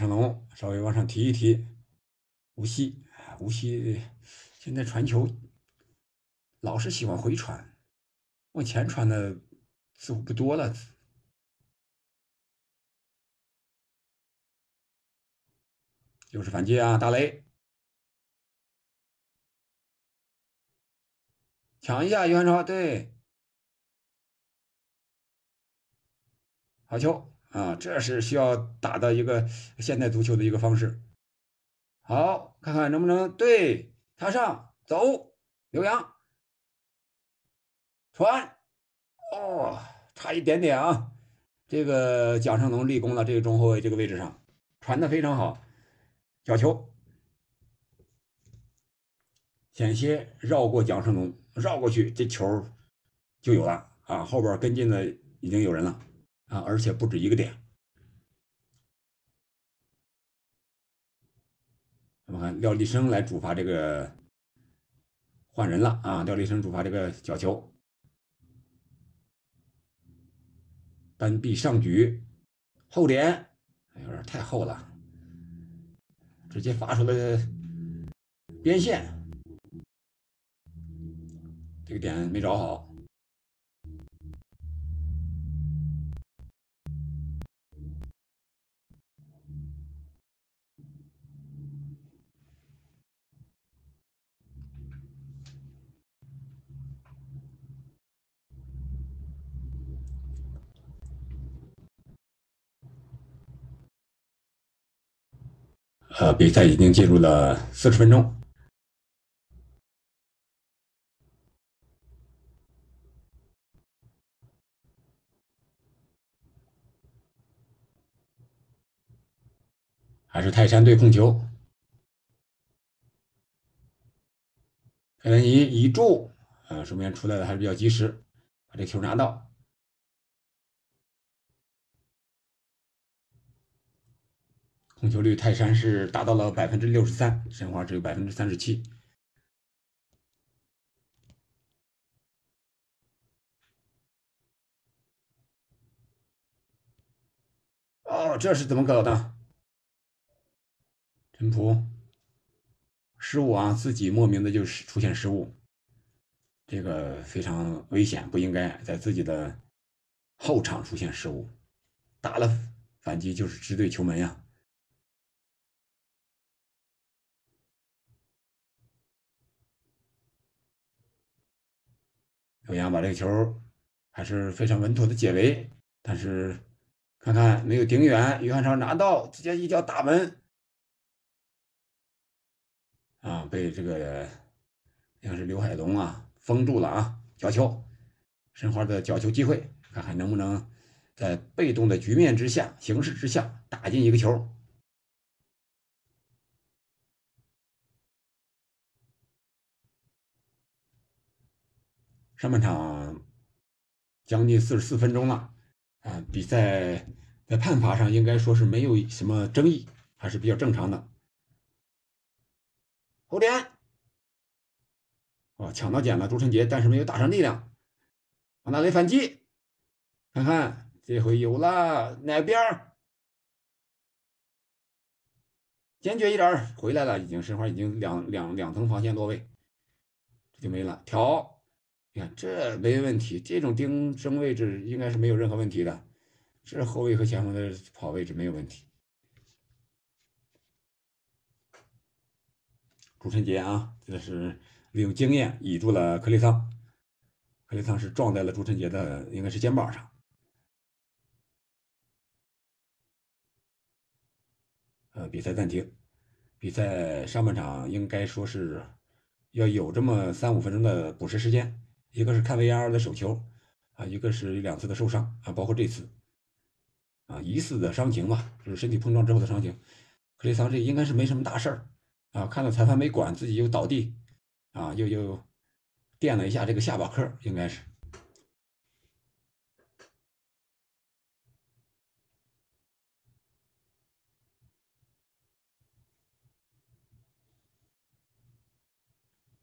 成龙稍微往上提一提，无锡，无锡现在传球老是喜欢回传，往前传的似乎不多了。又是反击啊，大雷，抢一下，于汉超，对，好球。啊，这是需要打的一个现代足球的一个方式。好，看看能不能对他上走，刘洋传，哦，差一点点啊！这个蒋胜龙立功了，这个中后卫这个位置上传的非常好，角球，险些绕过蒋胜龙，绕过去这球就有了啊！后边跟进的已经有人了。啊，而且不止一个点。我们看廖立生来主罚这个换人了啊！廖立生主罚这个角球，单臂上举后点，有点太厚了。直接发出了边线，这个点没找好。呃，比赛已经进入了四十分钟，还是泰山队控球，费兰尼一助，啊，守门员出来的还是比较及时，把这球拿到。控球率泰山是达到了百分之六十三，申花只有百分之三十七。哦，这是怎么搞的？陈普失误啊，自己莫名的就是出现失误，这个非常危险，不应该在自己的后场出现失误，打了反击就是直对球门呀。欧阳把这个球还是非常稳妥的解围，但是看看没有顶远，于汉超拿到，直接一脚打门，啊，被这个应该是刘海龙啊封住了啊，角球，申花的角球机会，看看能不能在被动的局面之下、形势之下打进一个球。上半场将近四十四分钟了，啊，比赛在判罚上应该说是没有什么争议，还是比较正常的。后点，哦，抢到捡了朱晨杰，但是没有打上力量。王大雷反击，看看这回有了哪边坚决一点回来了，已经申花已经两两两层防线落位，这就没了，调。你看，这没问题，这种盯身位置应该是没有任何问题的。这后卫和前锋的跑位置没有问题。朱晨杰啊，这是利用经验倚住了克雷桑，克雷桑是撞在了朱晨杰的应该是肩膀上。呃，比赛暂停，比赛上半场应该说是要有这么三五分钟的补时时间。一个是看 VR 的手球，啊，一个是两次的受伤啊，包括这次，啊，疑似的伤情吧，就是身体碰撞之后的伤情。克雷桑这应该是没什么大事儿，啊，看到裁判没管，自己又倒地，啊，又又垫了一下这个下巴颏，应该是。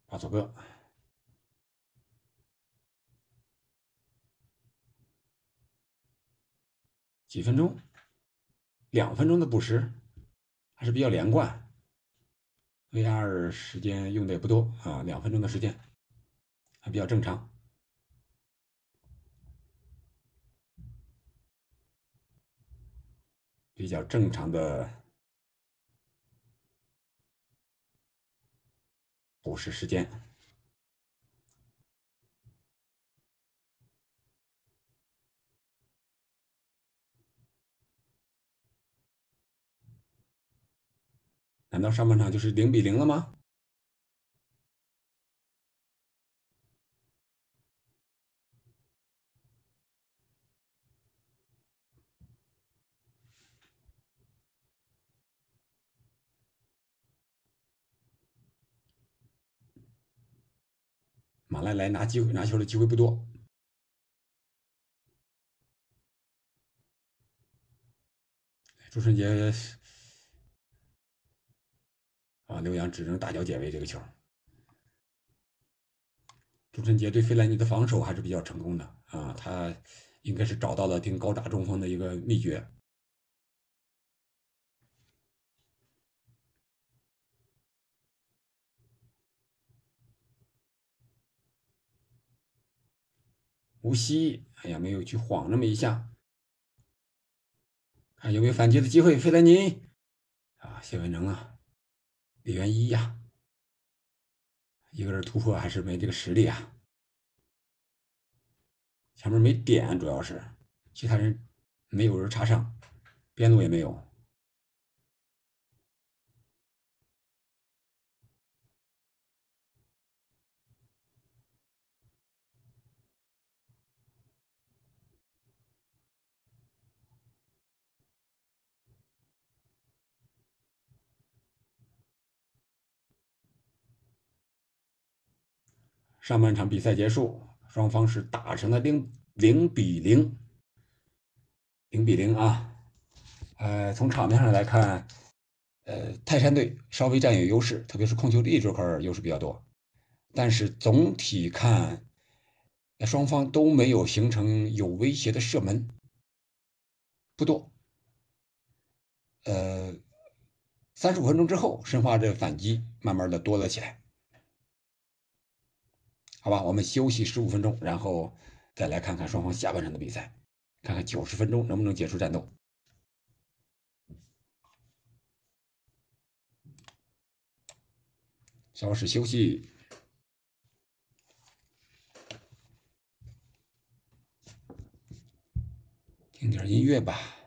巴佐哥。几分钟，两分钟的补时，还是比较连贯。VR 时间用的也不多啊，两分钟的时间，还比较正常，比较正常的补时时间。难道上半场就是零比零了吗？马来来拿机会拿球的机会不多，朱晨杰。啊，刘洋只能大脚解围这个球。朱晨杰对费兰尼的防守还是比较成功的啊，他应该是找到了盯高大中锋的一个秘诀。无锡，哎呀，没有去晃那么一下，看有没有反击的机会，费兰尼啊，谢文成啊。李元一呀，一个人突破还是没这个实力啊。前面没点，主要是其他人没有人插上，边路也没有。上半场比赛结束，双方是打成了零零比零，零比零啊。呃，从场面上来看，呃，泰山队稍微占有优势，特别是控球力这块优势比较多。但是总体看，双方都没有形成有威胁的射门，不多。呃，三十五分钟之后，申花的反击慢慢的多了起来。好吧，我们休息十五分钟，然后再来看看双方下半场的比赛，看看九十分钟能不能结束战斗。稍事休息，听点音乐吧。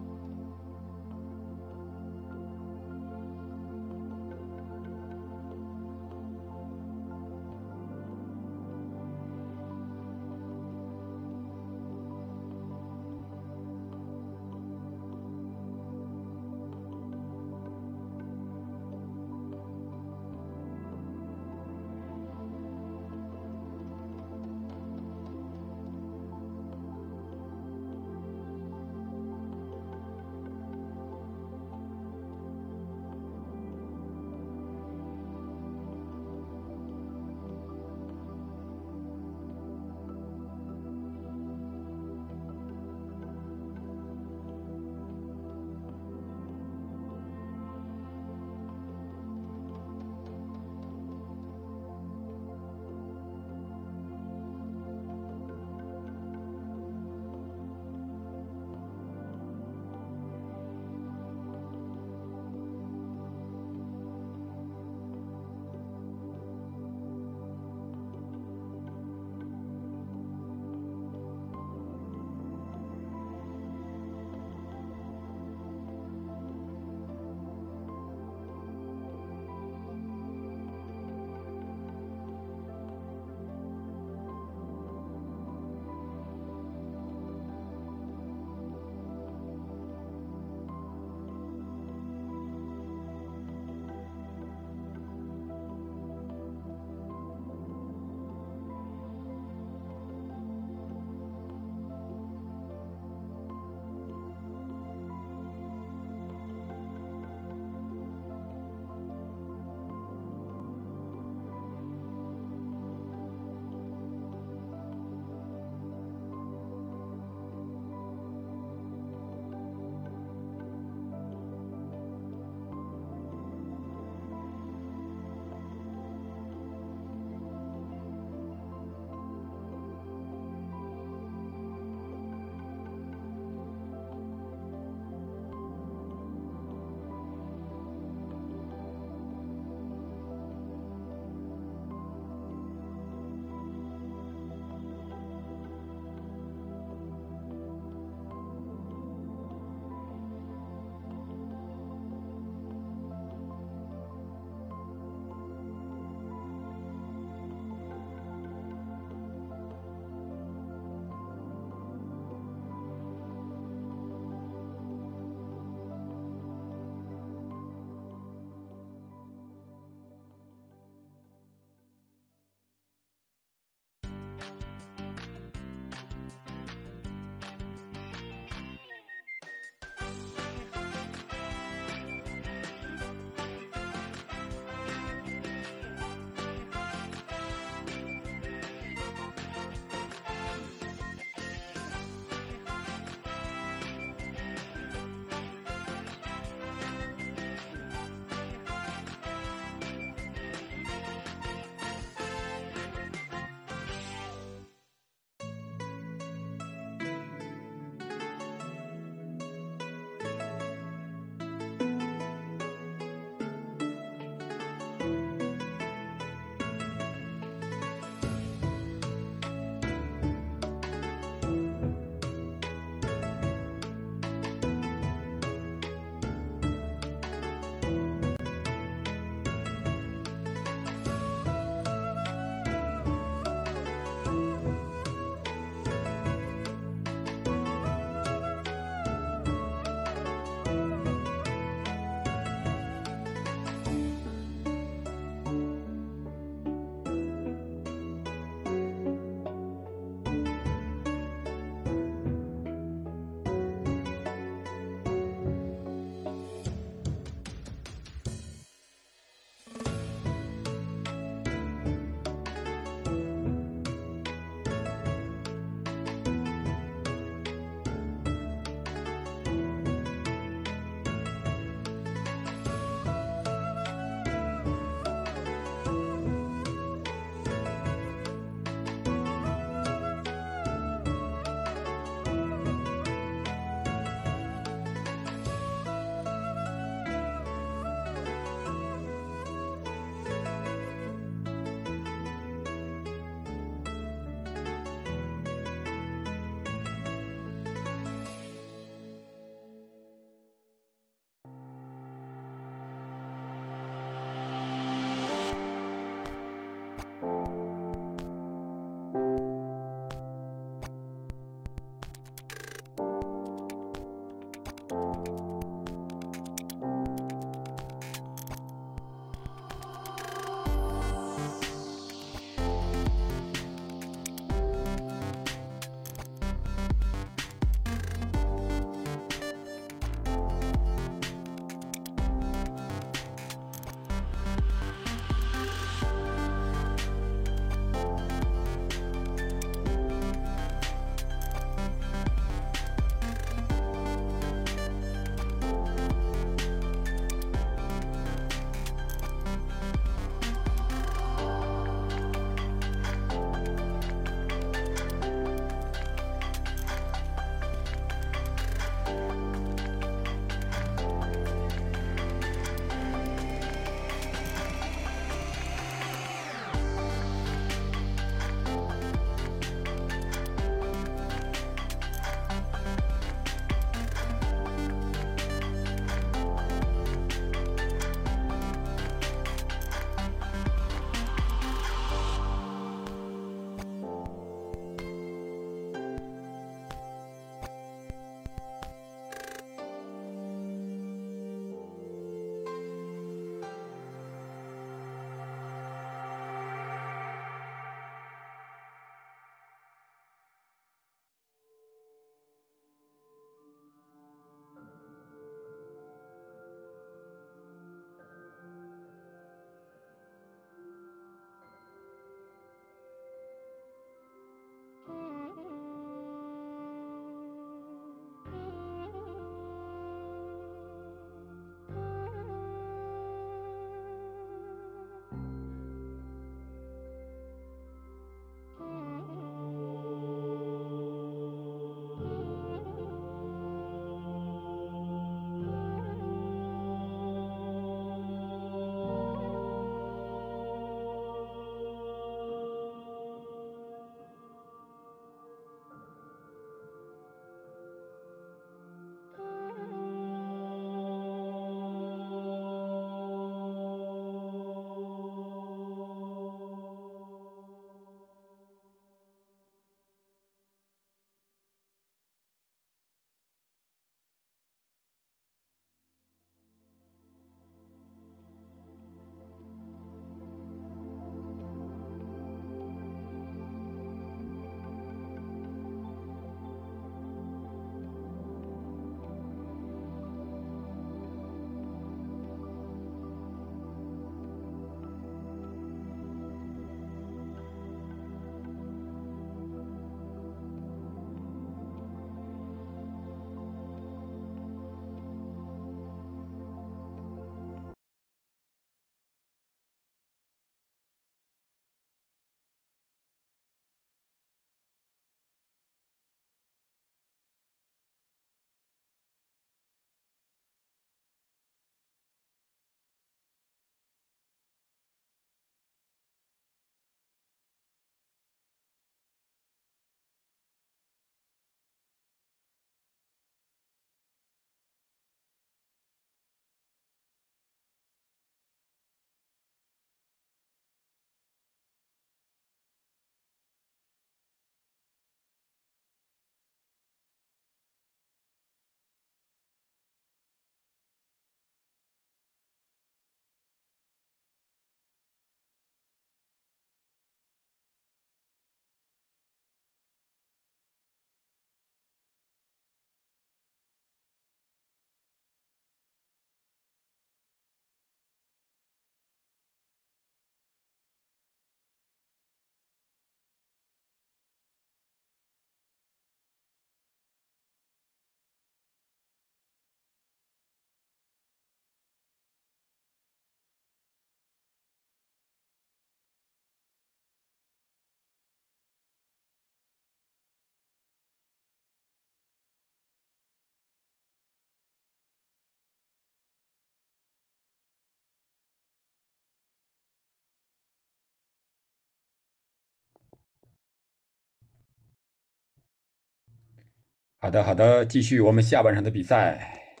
好的，好的，继续我们下半场的比赛，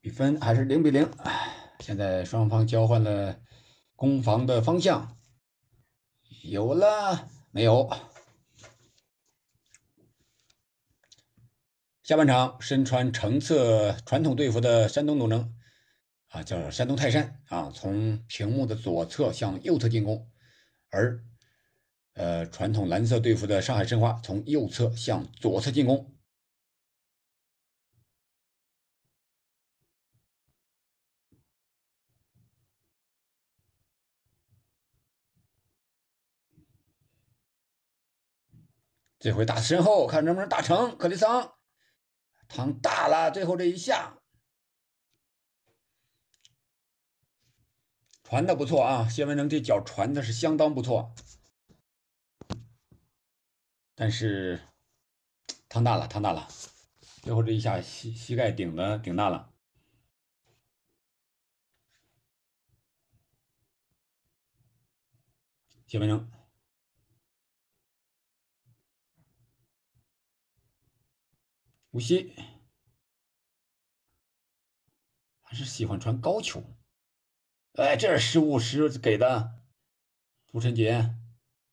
比分还是零比零。现在双方交换了攻防的方向，有了没有？下半场身穿橙色传统队服的山东鲁能啊，叫山东泰山啊，从屏幕的左侧向右侧进攻，而。呃，传统蓝色队服的上海申花从右侧向左侧进攻，这回打身后，看能不能打成。克里桑躺大了，最后这一下传的不错啊，谢文成这脚传的是相当不错。但是，趟大了，趟大了，最后这一下膝膝盖顶的顶大了。谢文成，无锡还是喜欢传高球，哎，这是失误，失给的。朱晨杰，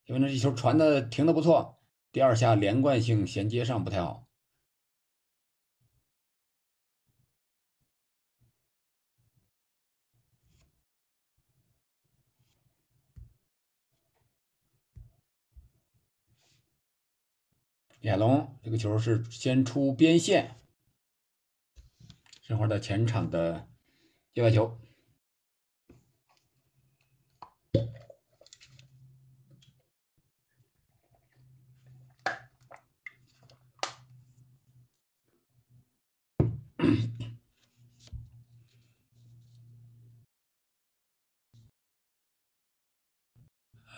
因为那一球传的停的不错。第二下连贯性衔接上不太好，亚龙这个球是先出边线，申花的前场的界外球。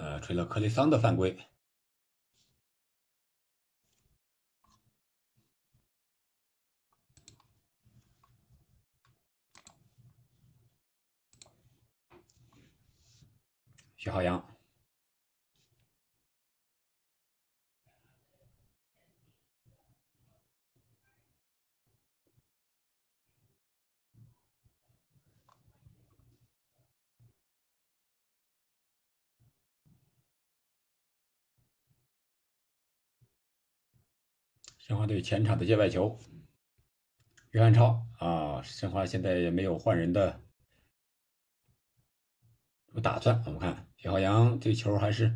呃，吹了克里桑的犯规。徐浩洋。申花队前场的界外球，约翰超啊！申花现在也没有换人的打算。我们看徐浩洋这球还是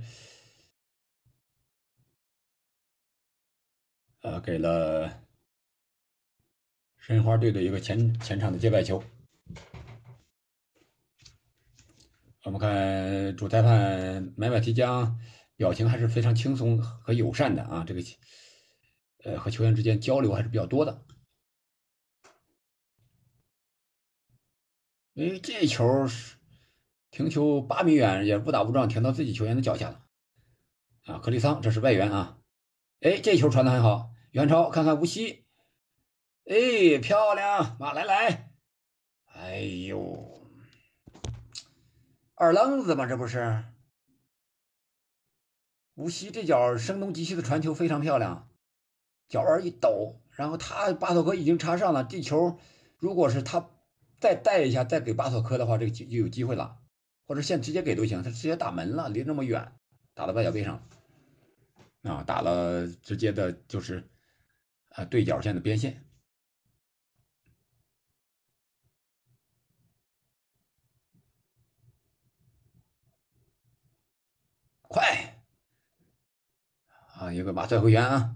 呃给了申花队的一个前前场的界外球。我们看主裁判买买提江表情还是非常轻松和友善的啊，这个。呃，和球员之间交流还是比较多的。因为这球是停球八米远，也误打误撞停到自己球员的脚下了。啊，克里桑，这是外援啊。哎，这球传的很好，袁超，看看无锡。哎，漂亮，马来来。哎呦，二愣子嘛，这不是？无锡这脚声东击西的传球非常漂亮。脚腕一抖，然后他巴索科已经插上了。地球如果是他再带一下，再给巴索科的话，这个就有机会了。或者现直接给都行，他直接打门了，离那么远，打到外脚背上，啊，打了直接的就是啊对角线的边线，快啊，一个马赛回援啊！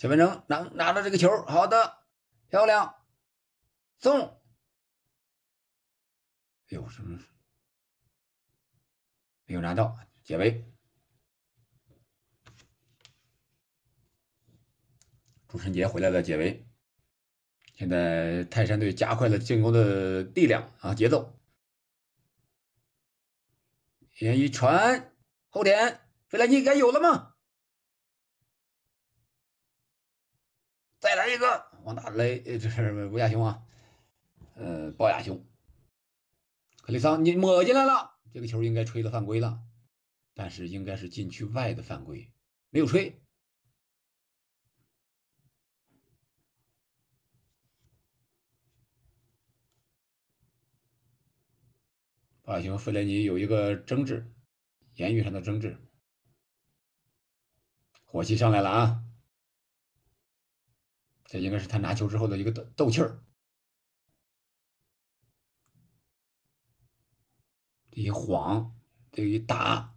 小文成拿拿着这个球，好的，漂亮，送。哎呦，什么？没有拿到，解围。朱晨杰回来了，解围。现在泰山队加快了进攻的力量啊，节奏。一传后点，费莱尼该有了吗？再来一个，往哪勒？这是乌鸦熊啊，呃，龅牙熊。克里桑，你抹进来了，这个球应该吹的犯规了。但是应该是禁区外的犯规，没有吹。巴尔雄费莱尼有一个争执，言语上的争执，火气上来了啊！这应该是他拿球之后的一个斗斗气儿。这一晃，这一打，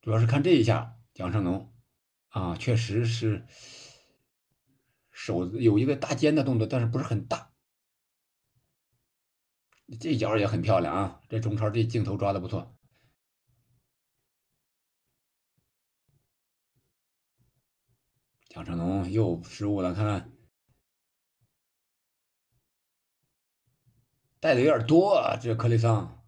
主要是看这一下，蒋胜龙啊，确实是手有一个搭肩的动作，但是不是很大。这脚也很漂亮啊！这中超这镜头抓的不错。蒋成龙又失误了，看看带的有点多啊！这克雷桑，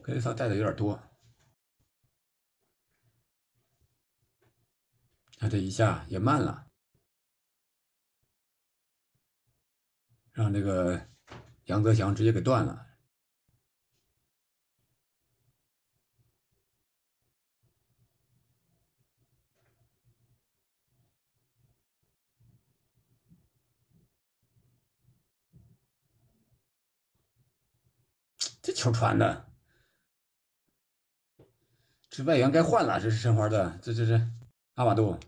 克雷桑带的有点多。他这一下也慢了，让这个杨泽祥直接给断了。这球传的，这外援该换了，这是申花的，这这这阿瓦杜。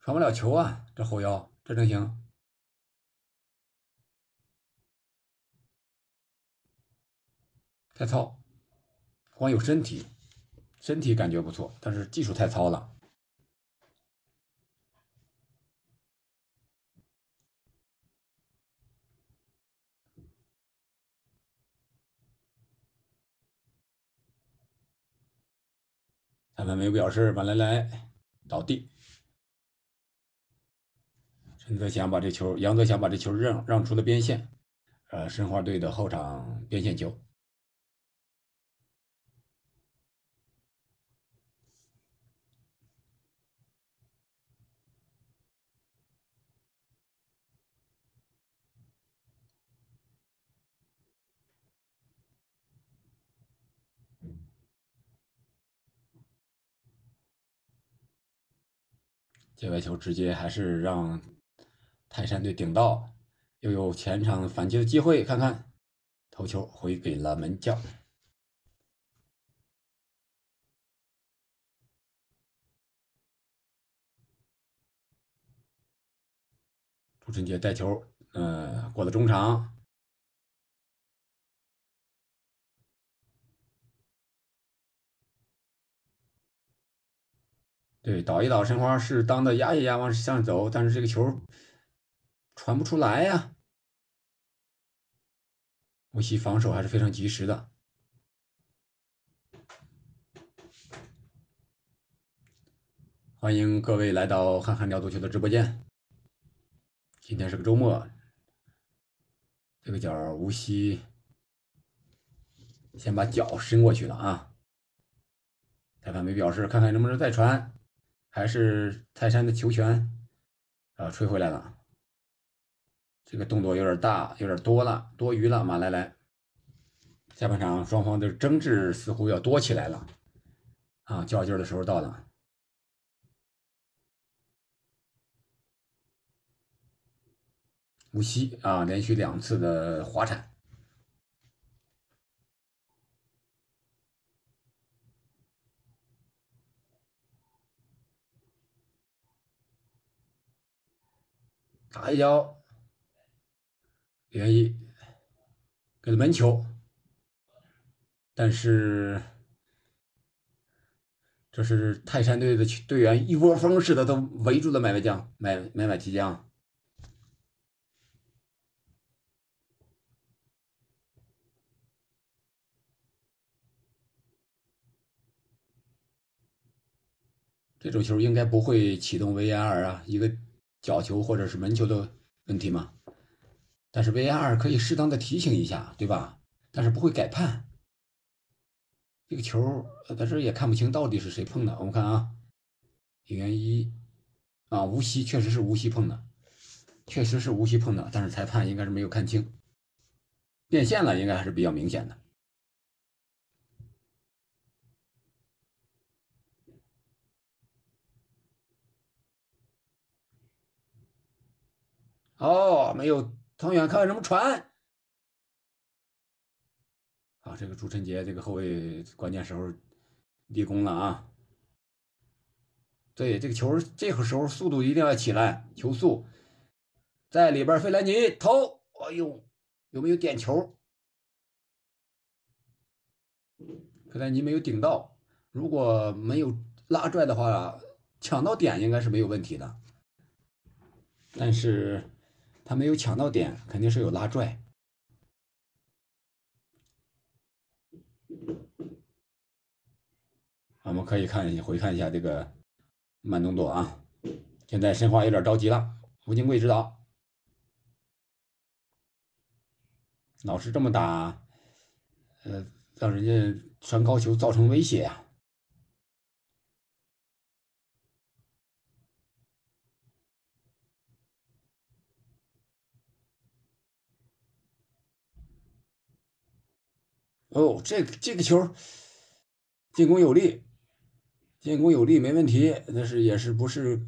传不了球啊！这后腰这能行？太糙，光有身体，身体感觉不错，但是技术太糙了。裁判没有表示，马来来倒地。陈泽祥把这球，杨泽祥把这球让让出了边线，呃，申花队的后场边线球。界外球直接还是让。泰山队顶到，又有前场反击的机会，看看头球回给了门将。朱晨杰带球，呃，过了中场，对，倒一倒，申花适当的压一压，往向走，但是这个球。传不出来呀！无锡防守还是非常及时的。欢迎各位来到憨憨聊足球的直播间。今天是个周末，这个脚无锡先把脚伸过去了啊！裁判没表示，看看能不能再传，还是泰山的球权啊，吹回来了。这个动作有点大，有点多了，多余了。马来来，下半场双方的争执似乎要多起来了，啊，较劲的时候到了。无锡啊，连续两次的滑铲，打一脚。原一给了门球，但是这是泰山队的队员一窝蜂似的都围住了买卖将，买买买提将。这种球应该不会启动 VAR 啊，一个角球或者是门球的问题吗？但是 VAR 可以适当的提醒一下，对吧？但是不会改判。这个球在这也看不清到底是谁碰的。我们看啊，一元一啊，无锡确实是无锡碰的，确实是无锡碰的，但是裁判应该是没有看清，变线了，应该还是比较明显的。哦，没有汤远，看看什么船。啊，这个朱晨杰这个后卫关键时候立功了啊！对，这个球这个时候速度一定要起来，球速在里边，费兰尼投，哎呦，有没有点球？费兰尼没有顶到，如果没有拉拽的话，抢到点应该是没有问题的，但是。他没有抢到点，肯定是有拉拽。我们可以看回看一下这个慢动作啊。现在申花有点着急了，吴金贵指导，老是这么打，呃，让人家传高球造成威胁啊。哦，这个这个球进攻有力，进攻有力没问题，但是也是不是？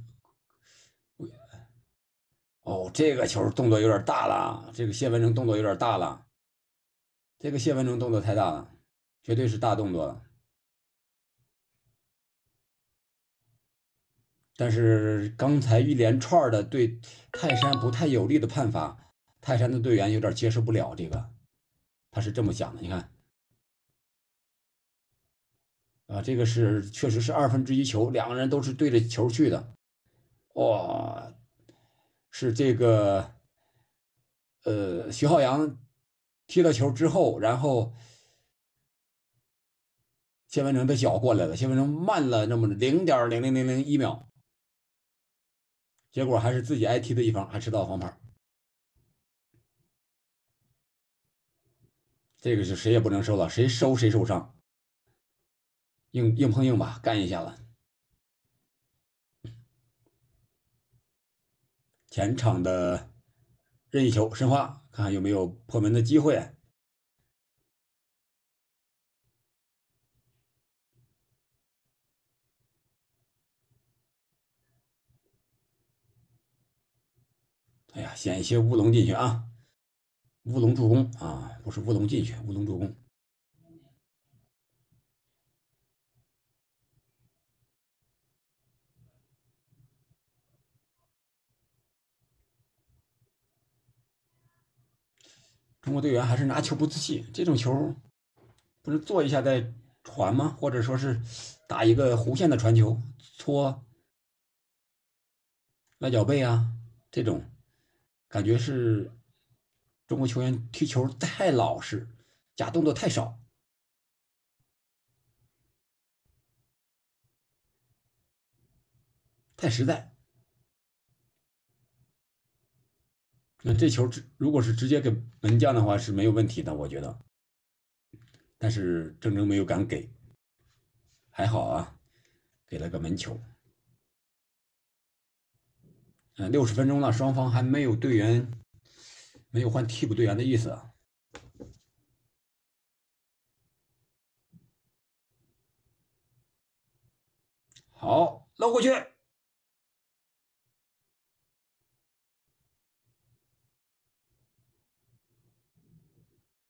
哦，这个球动作有点大了，这个谢文成动作有点大了，这个谢文成动作太大了，绝对是大动作了。但是刚才一连串的对泰山不太有利的判罚，泰山的队员有点接受不了这个，他是这么想的，你看。啊，这个是确实是二分之一球，两个人都是对着球去的，哇，是这个，呃，徐浩洋踢了球之后，然后谢文成的脚过来了，谢文成慢了那么零点零零零零一秒，结果还是自己挨踢的一方，还吃到黄牌，这个是谁也不能收了，谁收谁受伤。硬硬碰硬吧，干一下子。前场的任意球，申花看看有没有破门的机会。哎呀，险些乌龙进去啊！乌龙助攻啊，不是乌龙进去，乌龙助攻。中国队员还是拿球不自信，这种球不是做一下再传吗？或者说是打一个弧线的传球，搓外脚背啊，这种感觉是中国球员踢球太老实，假动作太少，太实在。那这球直如果是直接给门将的话是没有问题的，我觉得。但是郑铮没有敢给，还好啊，给了个门球。嗯，六十分钟了，双方还没有队员，没有换替补队员的意思。好，搂过去。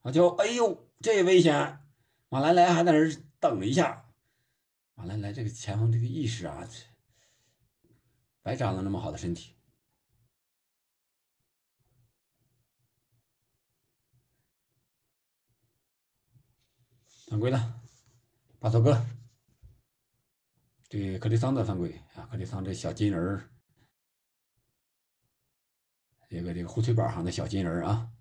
好球！哎呦，这危险！马兰莱还在那儿等一下。马兰莱这个前锋这个意识啊，白长了那么好的身体。犯规了，巴托哥对克里桑的犯规啊！克里桑这小金人儿，这个这个护腿板上的小金人儿啊。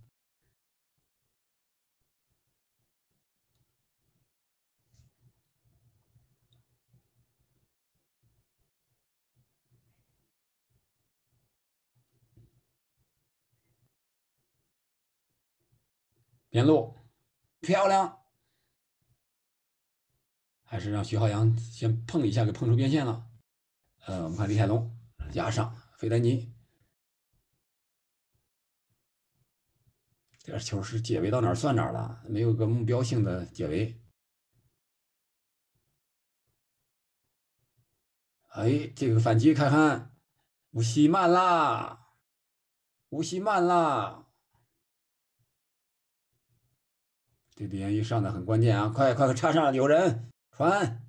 边路漂亮，还是让徐浩洋先碰一下，给碰出边线了。呃，我们看李海龙压上费丹尼，这球是解围到哪儿算哪儿了，没有个目标性的解围。哎，这个反击看看，无锡慢啦，无锡慢啦，这边一上的很关键啊！快快快插上，有人传。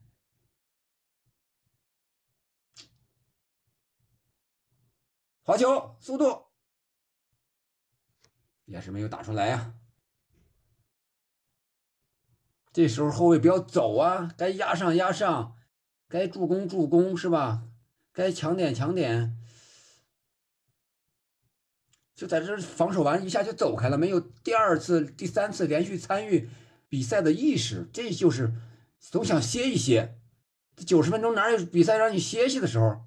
好球，速度也是没有打出来呀。这时候后卫不要走啊，该压上压上，该助攻助攻是吧？该抢点抢点，就在这防守完一下就走开了，没有第二次、第三次连续参与比赛的意识，这就是总想歇一歇。九十分钟哪有比赛让你歇息的时候？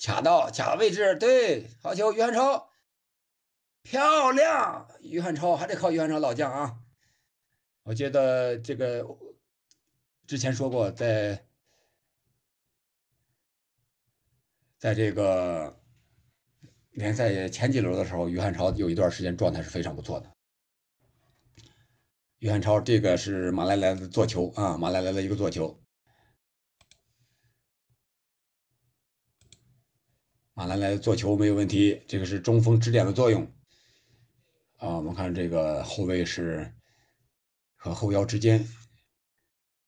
卡到卡位置，对，好球，于汉超，漂亮，于汉超还得靠于汉超老将啊！我觉得这个之前说过，在在这个联赛前几轮的时候，于汉超有一段时间状态是非常不错的。于汉超这个是马来来的做球啊，马来来的一个做球。马兰来做球没有问题，这个是中锋支点的作用啊。我们看这个后卫是和后腰之间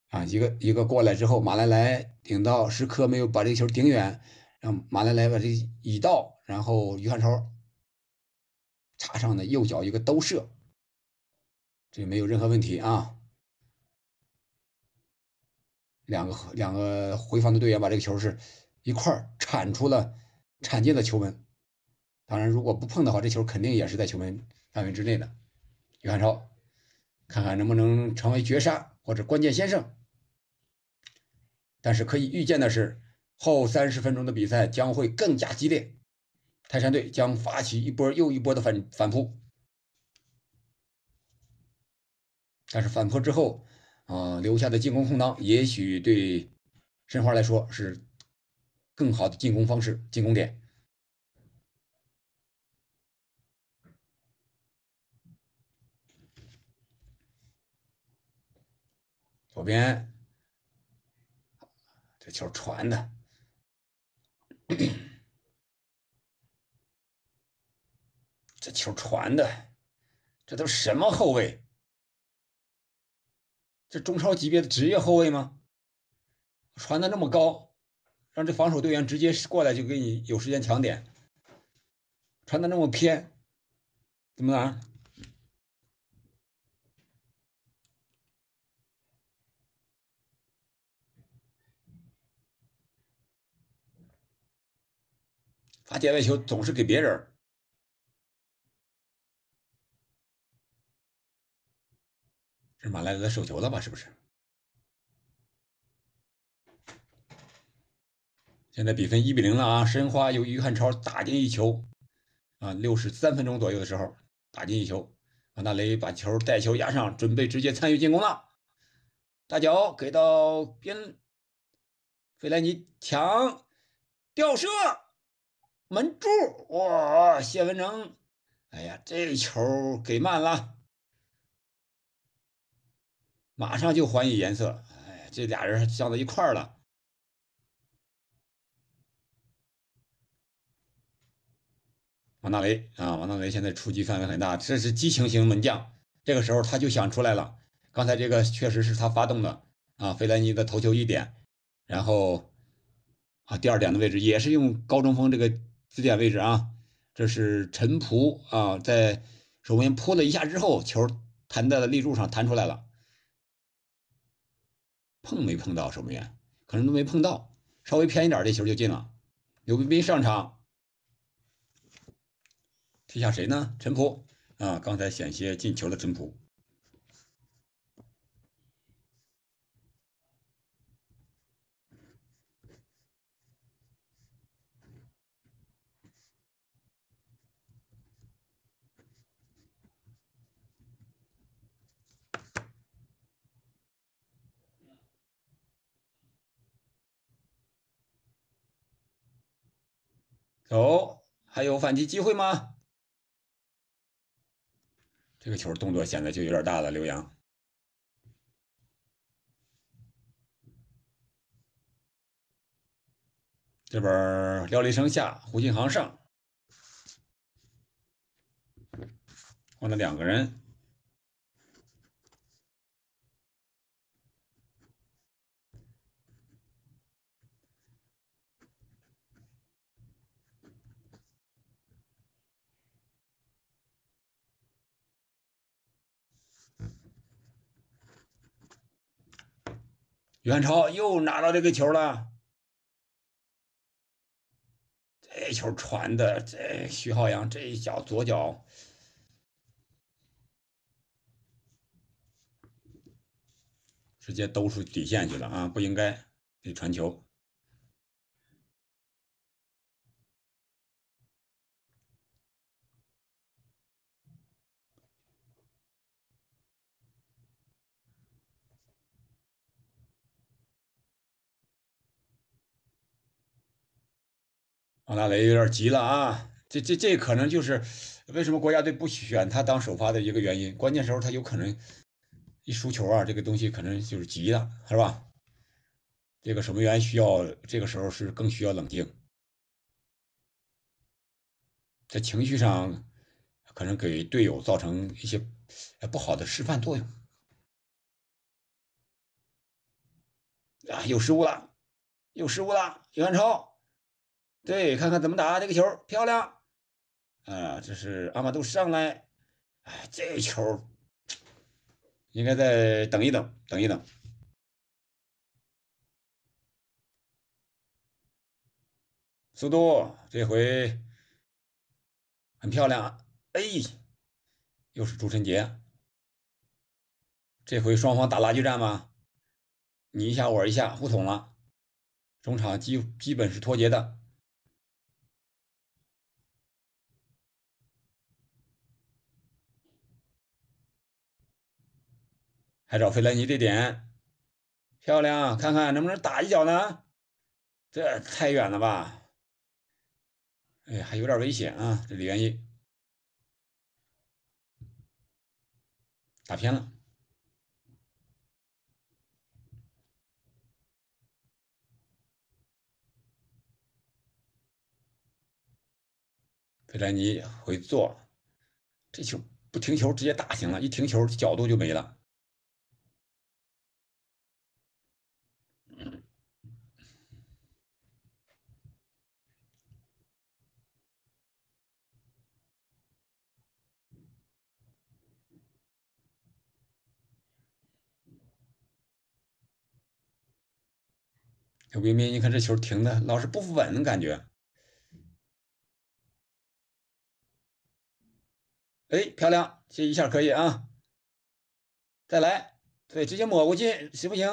啊，一个一个过来之后，马来来顶到时刻没有把这个球顶远，让马来来把这移到，然后于汉超插上的右脚一个兜射，这没有任何问题啊。两个两个回防的队员把这个球是一块铲出了。铲进了球门，当然，如果不碰的话，这球肯定也是在球门范围之内的。于汉超，看看能不能成为绝杀或者关键先生。但是可以预见的是，后三十分钟的比赛将会更加激烈，泰山队将发起一波又一波的反反扑。但是反扑之后，啊，留下的进攻空档，也许对申花来说是。更好的进攻方式，进攻点。左边，这球传的，这球传的，这都什么后卫？这中超级别的职业后卫吗？传的那么高。让这防守队员直接过来就给你有时间抢点，传的那么偏，怎么打？打界外球总是给别人，这马来来手球了吧？是不是？现在比分一比零了啊！申花由于汉超打进一球，啊，六十三分钟左右的时候打进一球，马大雷把球带球压上，准备直接参与进攻了。大脚给到边，费莱尼抢吊射门柱，哇！谢文成，哎呀，这球给慢了，马上就还以颜色。哎，这俩人相到一块儿了。王大雷啊，王大雷现在出击范围很大，这是激情型门将。这个时候他就想出来了，刚才这个确实是他发动的啊。费兰尼的头球一点，然后啊，第二点的位置也是用高中锋这个支点位置啊。这是陈璞啊，在守门员扑了一下之后，球弹在了立柱上，弹出来了，碰没碰到守门员？可能都没碰到，稍微偏一点，这球就进了。刘彬彬上场。踢下谁呢？陈普啊，刚才险些进球的陈普。走，还有反击机会吗？这个球动作显得就有点大了，刘洋。这边廖立生下，胡金航上，换了两个人。袁超又拿到这个球了，这球传的，这徐浩洋这一脚左脚直接兜出底线去了啊！不应该得传球。王大雷有点急了啊！这这这可能就是为什么国家队不选他当首发的一个原因。关键时候他有可能一输球啊，这个东西可能就是急了，是吧？这个守门员需要这个时候是更需要冷静，在情绪上可能给队友造成一些不好的示范作用。啊，有失误了，有失误了，袁超。对，看看怎么打这个球，漂亮！啊，这是阿马杜上来，哎，这球应该再等一等，等一等。速度这回很漂亮啊，哎，又是朱晨杰。这回双方打拉锯战吗？你一下我一下，互捅了，中场基基本是脱节的。还找费莱尼这点漂亮，看看能不能打一脚呢？这太远了吧？哎，还有点危险啊！这李元一打偏了，费莱尼回做，这球不停球直接打行了，一停球角度就没了。刘彬彬，你看这球停的老是不稳，感觉。哎，漂亮，这一下可以啊！再来，对，直接抹过去，行不行？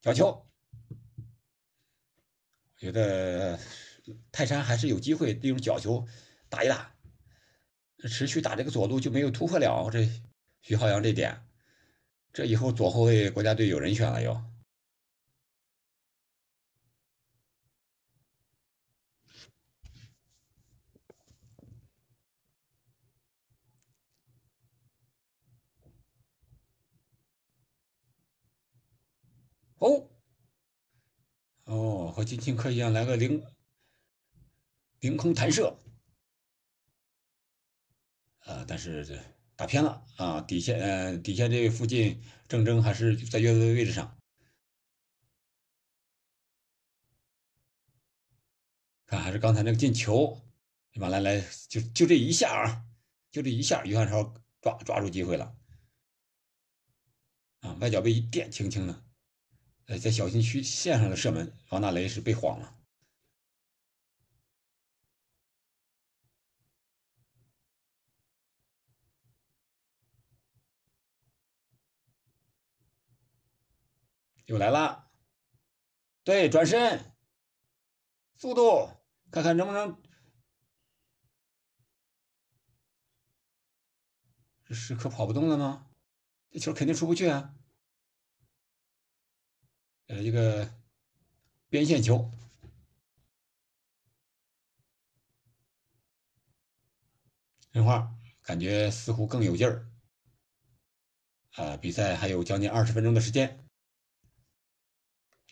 角球，我觉得泰山还是有机会利用角球打一打，持续打这个左路就没有突破了。这徐浩洋这点，这以后左后卫国家队有人选了又。哦，哦，和金琴科一样，来个凌凌空弹射，啊，但是这打偏了啊，底下，呃，底下这附近，郑铮还是在越位位置上，看还是刚才那个进球，对吧？来来，就就这一下啊，就这一下，于汉超抓抓住机会了，啊，外脚背一垫，轻轻的。呃，在小禁区线上的射门，王大雷是被晃了，又来了，对，转身，速度，看看能不能，这时刻跑不动了吗？这球肯定出不去啊。呃一个边线球。申花感觉似乎更有劲儿，啊，比赛还有将近二十分钟的时间，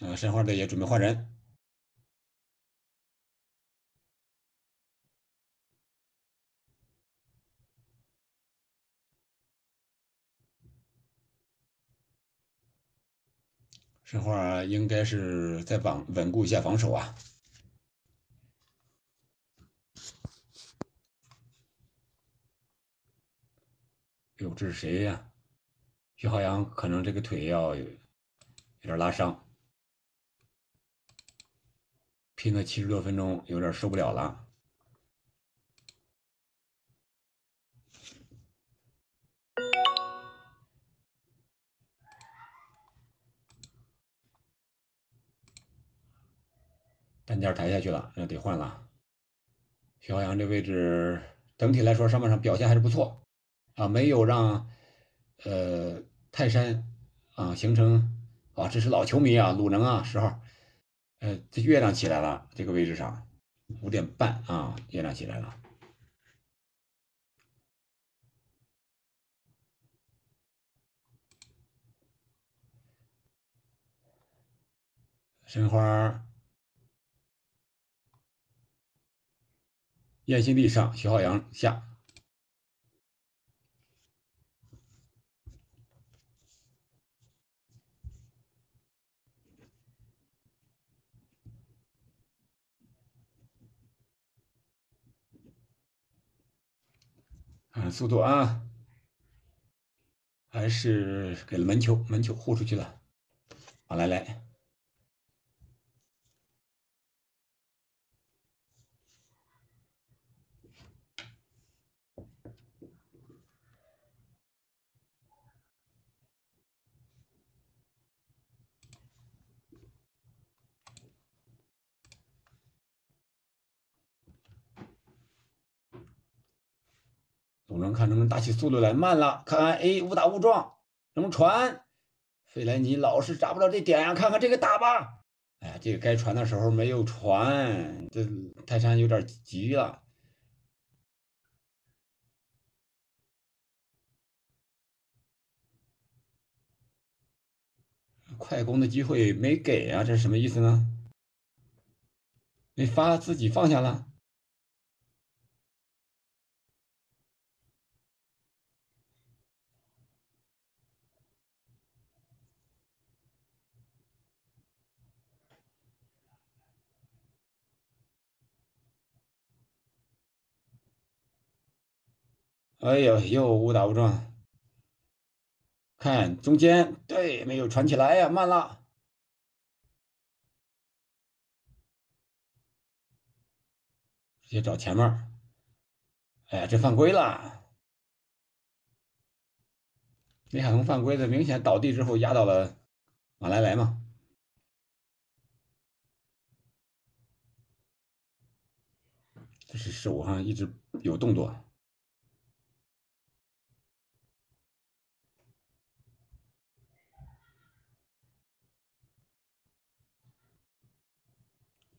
嗯，申花队也准备换人，申花应该是在防稳固一下防守啊。哟，这是谁呀？徐浩洋可能这个腿要有点拉伤，拼了七十多分钟，有点受不了了。单件抬下去了，那得换了。徐浩洋这位置整体来说上半场表现还是不错啊，没有让呃泰山啊形成啊，这是老球迷啊，鲁能啊时候，呃，这月亮起来了，这个位置上五点半啊，月亮起来了。申花。燕新力上，徐浩洋下。看速度啊，还是给了门球，门球护出去了。好来来。鲁能看能不能打起速度来，慢了，看看，哎，误打误撞，能不能传？费莱尼老是抓不到这点呀，看看这个打吧。哎，这个该传的时候没有传，这泰山有点急了。快攻的机会没给啊，这是什么意思呢？没发，自己放下了。哎呦，又误打误撞！看中间，对，没有传起来呀，慢了。直接找前面。哎呀，这犯规了！李海峰犯规的，明显倒地之后压到了马来来嘛。这是手上一直有动作。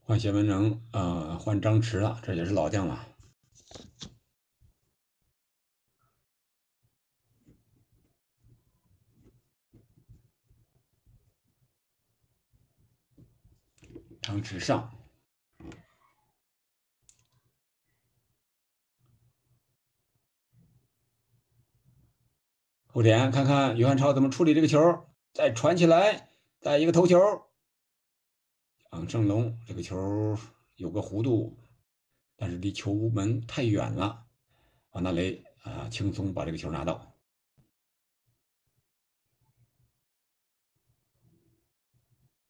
换谢文成啊，换张弛了，这也是老将了。张弛上，后点看看于汉超怎么处理这个球，再传起来，再一个头球。杨胜龙这个球有个弧度，但是离球门太远了。王大雷啊，轻松把这个球拿到。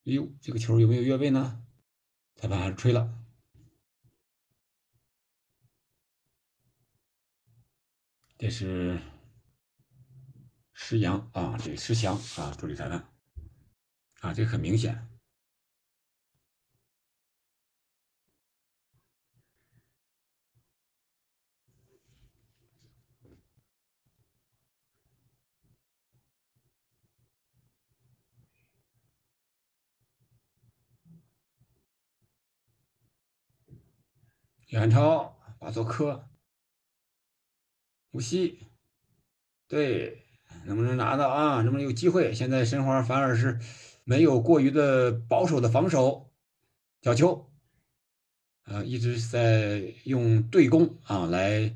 哎呦，这个球有没有越位呢？裁判还是吹了。这是施阳啊，这施翔啊，助理裁判啊，这很明显。远超，巴佐科。无锡，对，能不能拿到啊？能不能有机会？现在申花反而是没有过于的保守的防守，角球，呃，一直在用对攻啊来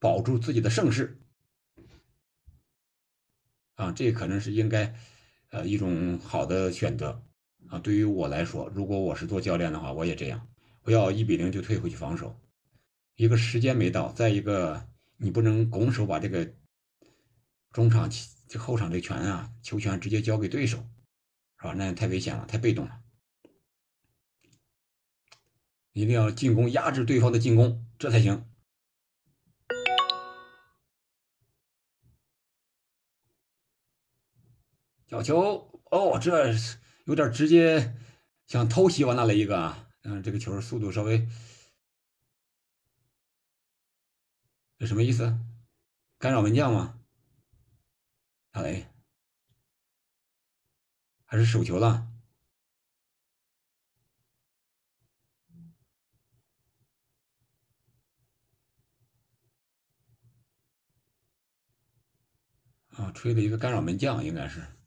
保住自己的盛世，啊，这可能是应该呃一种好的选择啊。对于我来说，如果我是做教练的话，我也这样，不要一比零就退回去防守。一个时间没到，再一个你不能拱手把这个中场、后场这权啊球权直接交给对手，是吧？那太危险了，太被动了。一定要进攻，压制对方的进攻，这才行。角球哦，这有点直接想偷袭我那雷一个啊！嗯，这个球速度稍微。这什么意思？干扰门将吗？打雷？还是手球了？啊，吹了一个干扰门将，应该是。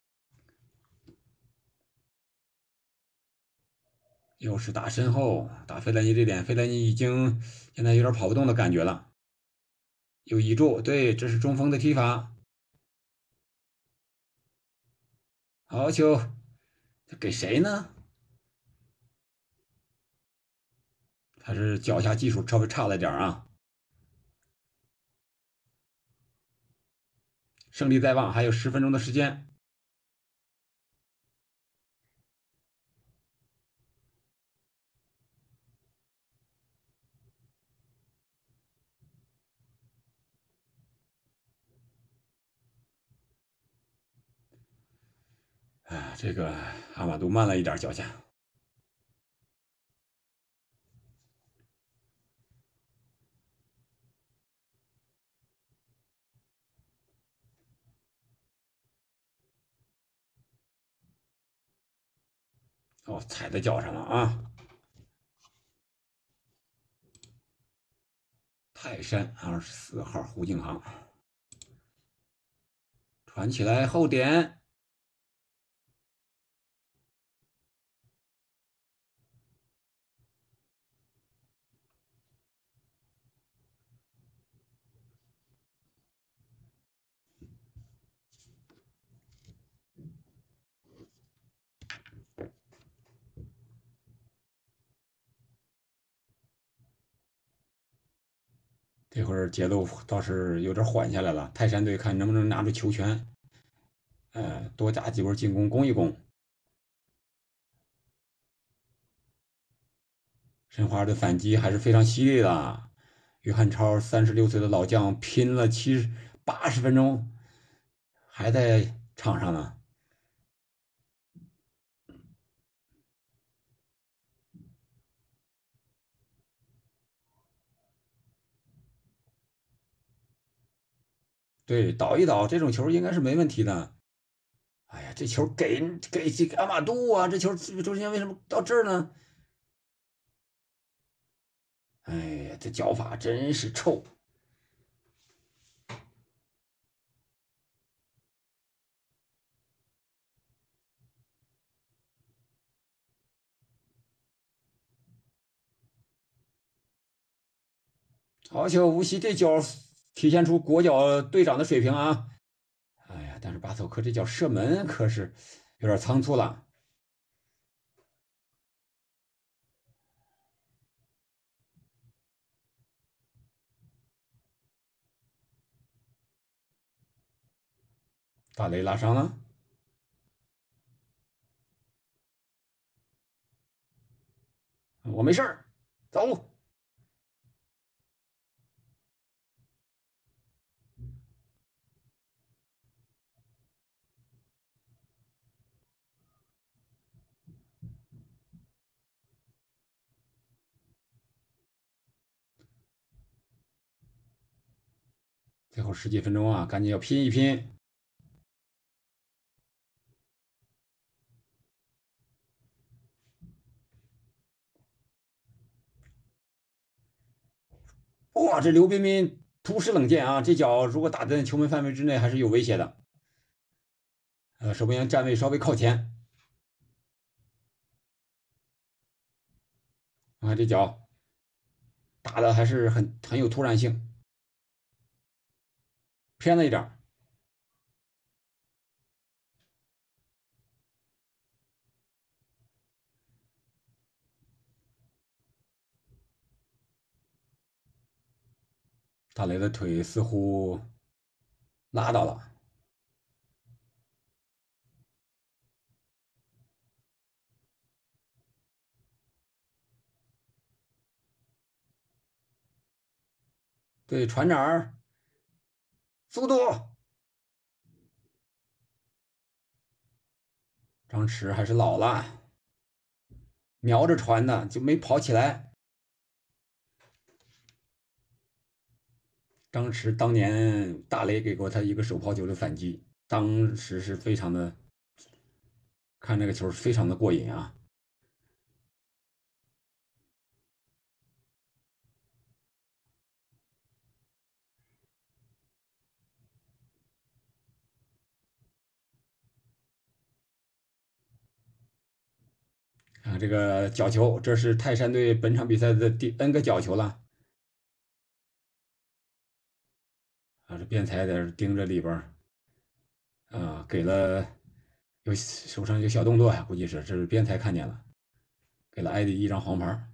又是打身后，打费莱尼这点，费莱尼已经现在有点跑不动的感觉了。有倚柱，对，这是中锋的踢法。好球，这给谁呢？他是脚下技术稍微差了点啊。胜利在望，还有十分钟的时间。这个阿马杜慢了一点脚下，哦，踩在脚上了啊！泰山二十四号胡景航传起来后点。这会儿节奏倒是有点缓下来了，泰山队看能不能拿住球权，呃，多加几波进攻，攻一攻。申花的反击还是非常犀利的，于汉超三十六岁的老将拼了七十八十分钟，还在场上呢。对，倒一倒，这种球应该是没问题的。哎呀，这球给给这个阿马杜啊，这球中间为什么到这儿呢？哎呀，这脚法真是臭！好球，无锡这脚。体现出国脚队长的水平啊！哎呀，但是巴索克这脚射门可是有点仓促了。大雷拉伤了，我没事儿，走。最后十几分钟啊，赶紧要拼一拼！哇，这刘彬彬突施冷箭啊！这脚如果打在球门范围之内，还是有威胁的。呃，守门员站位稍微靠前。看这脚打的还是很很有突然性，偏了一点。大雷的腿似乎拉到了，对，船长？速度！张弛还是老了，瞄着传的就没跑起来。张弛当年大雷给过他一个手抛球的反击，当时是非常的看这个球非常的过瘾啊！啊，这个角球，这是泰山队本场比赛的第 N 个角球了。啊这边裁在这盯着里边啊，给了有手上有小动作呀，估计是这是边裁看见了，给了艾迪一张黄牌。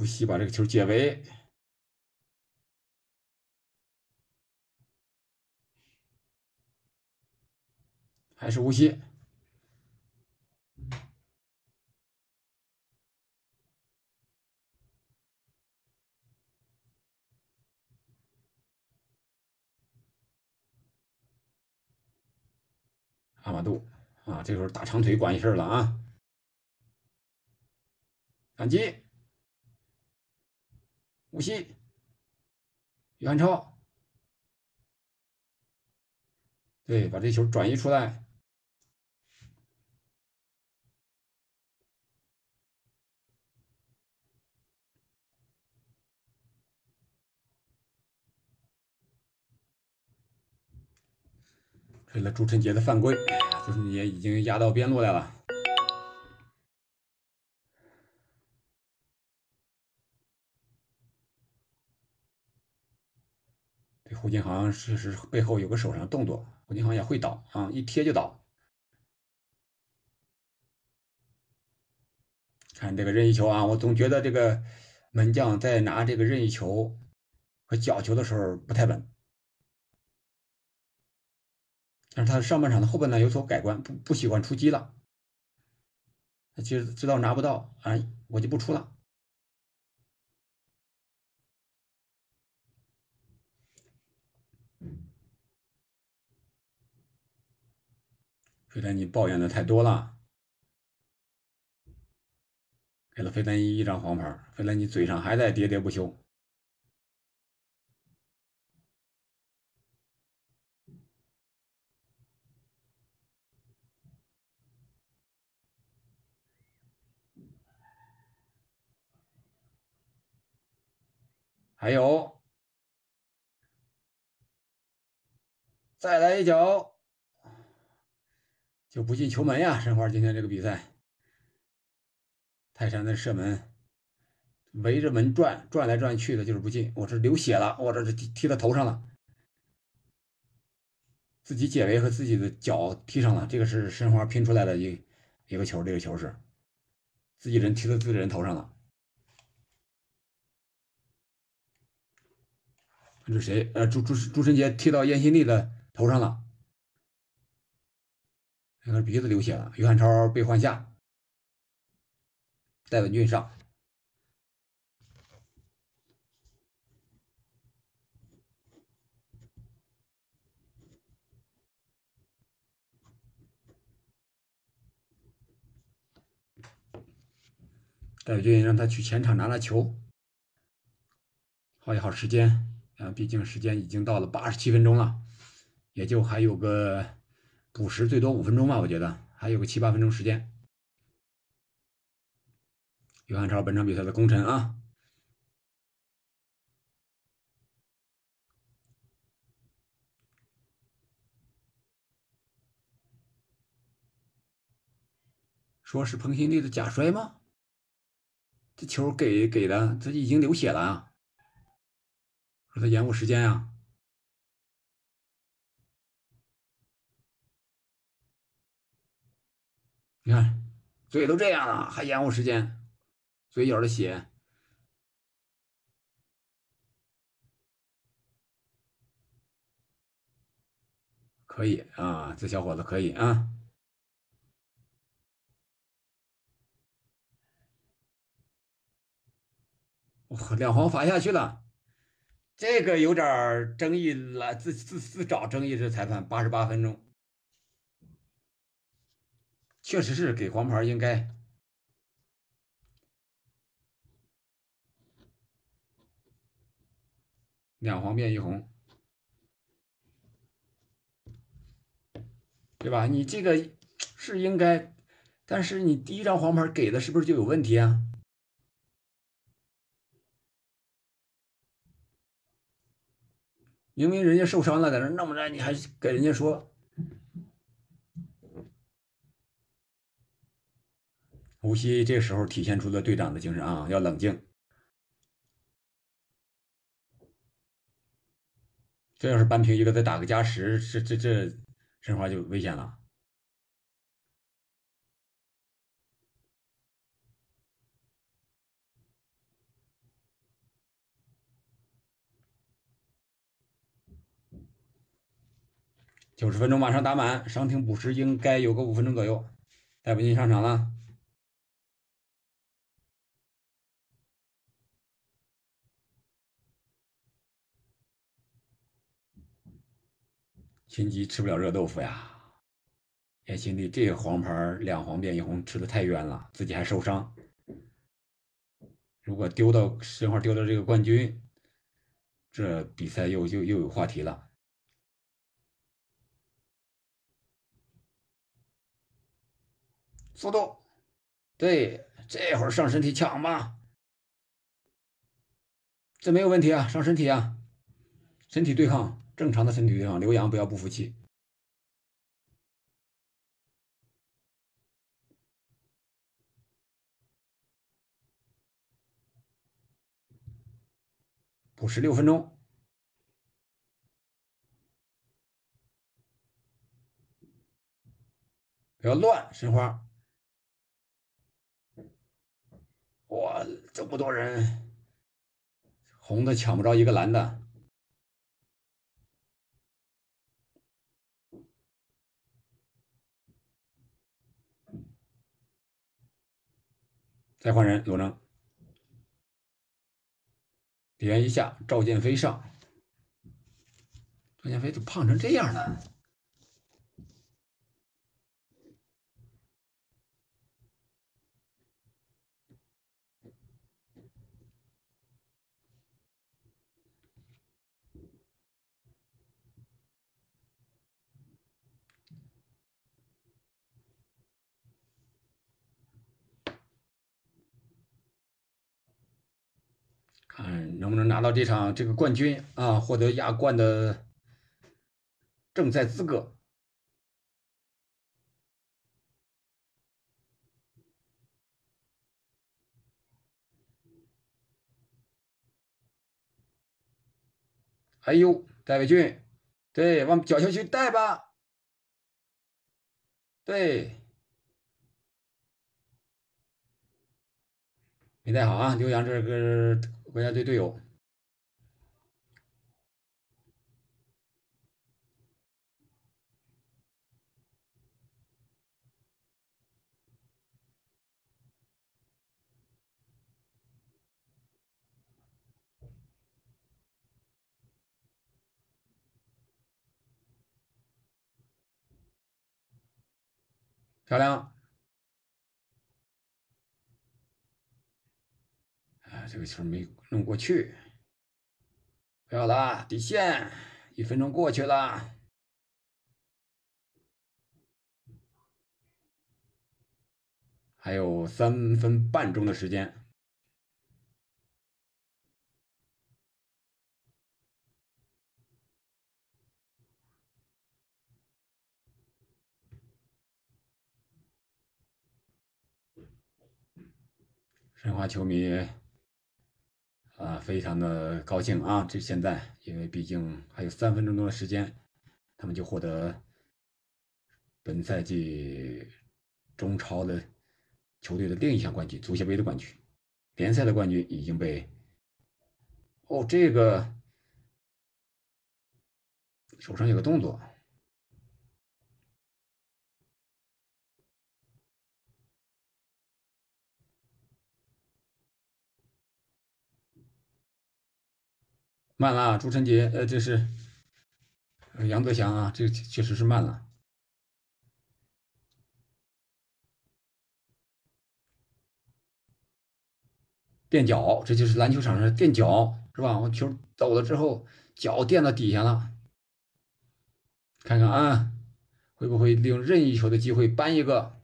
不惜把这个球解围。还是无锡，阿马杜啊，这时候大长腿管事了啊！反击，无锡，于汉超，对，把这球转移出来。为了朱晨杰的犯规，朱晨杰已经压到边路来了。胡金航是是背后有个手上动作，胡金航也会倒啊，一贴就倒。看这个任意球啊，我总觉得这个门将在拿这个任意球和角球的时候不太稳。但是他上半场的后半段有所改观，不不喜欢出击了。他其实知道拿不到，啊，我就不出了。费丹尼抱怨的太多了，给了费丹尼一张黄牌。费丹尼嘴上还在喋喋不休。还有，再来一脚，就不进球门呀！申花今天这个比赛，泰山的射门围着门转，转来转去的，就是不进。我这流血了，我这是踢踢到头上了，自己解围和自己的脚踢上了。这个是申花拼出来的一一个球，这个球是自己人踢到自己人头上了。这是谁？呃，朱朱朱晨杰踢到燕新丽的头上了，那个鼻子流血了。于汉超被换下，戴文俊上。戴文俊让他去前场拿拿球，耗一耗时间。啊，毕竟时间已经到了八十七分钟了，也就还有个补时最多五分钟吧，我觉得还有个七八分钟时间。约翰超本场比赛的功臣啊！说是彭新丽的假摔吗？这球给给的，这已经流血了啊！说他延误时间啊！你看嘴都这样了，还延误时间。嘴角的血可以啊，这小伙子可以啊！哇，两黄罚下去了，这个有点争议了，自自自找争议。这裁判八十八分钟，确实是给黄牌应该。两黄变一红，对吧？你这个是应该，但是你第一张黄牌给的是不是就有问题啊？明明人家受伤了，在那弄着，你还给人家说，无锡这时候体现出了队长的精神啊，要冷静。这要是扳平一个，再打个加时，这这这申花就危险了。九十分钟马上打满，伤停补时应该有个五分钟左右。戴维金上场了。心急吃不了热豆腐呀！叶心里这个黄牌两黄变一红，吃的太冤了，自己还受伤。如果丢到申花丢到这个冠军，这比赛又又又有话题了。速度，对，这会上身体抢吧，这没有问题啊，上身体啊，身体对抗。正常的身体对抗，刘洋不要不服气。补时六分钟，不要乱，申花。哇，这么多人，红的抢不着一个蓝的。再换人，罗能。点一下，赵建飞上。赵建飞怎么胖成这样了？嗯能不能拿到这场这个冠军啊，获得亚冠的正赛资格。哎呦，戴伟俊，对，往脚下去带吧，对。没带好啊，刘洋这个国家队队友，漂亮。这个球没弄过去，不要了，底线，一分钟过去了，还有三分半钟的时间。申花球迷啊，非常的高兴啊！这现在，因为毕竟还有三分钟多的时间，他们就获得本赛季中超的球队的另一项冠军——足协杯的冠军。联赛的冠军已经被……哦，这个手上有个动作。慢了，啊朱晨杰，呃，这是杨泽祥啊，这确实是慢了。垫脚，这就是篮球场上垫脚，是吧？我球走了之后，脚垫到底下了。看看啊，会不会利用任意球的机会扳一个？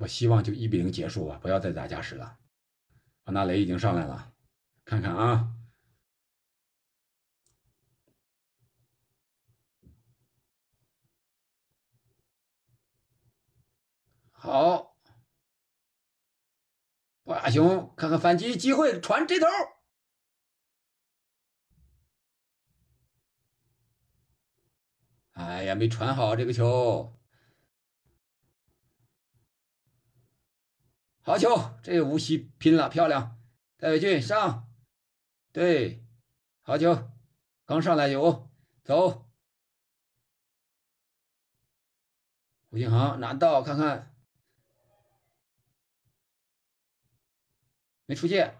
我希望就一比零结束吧，不要再打加时了。王大雷已经上来了，看看啊，好，阿雄，看看反击机会，传这头，哎呀，没传好这个球。好球！这个无锡拼了，漂亮！戴伟俊上，对，好球！刚上来有走，吴金航拿到，看看没出界，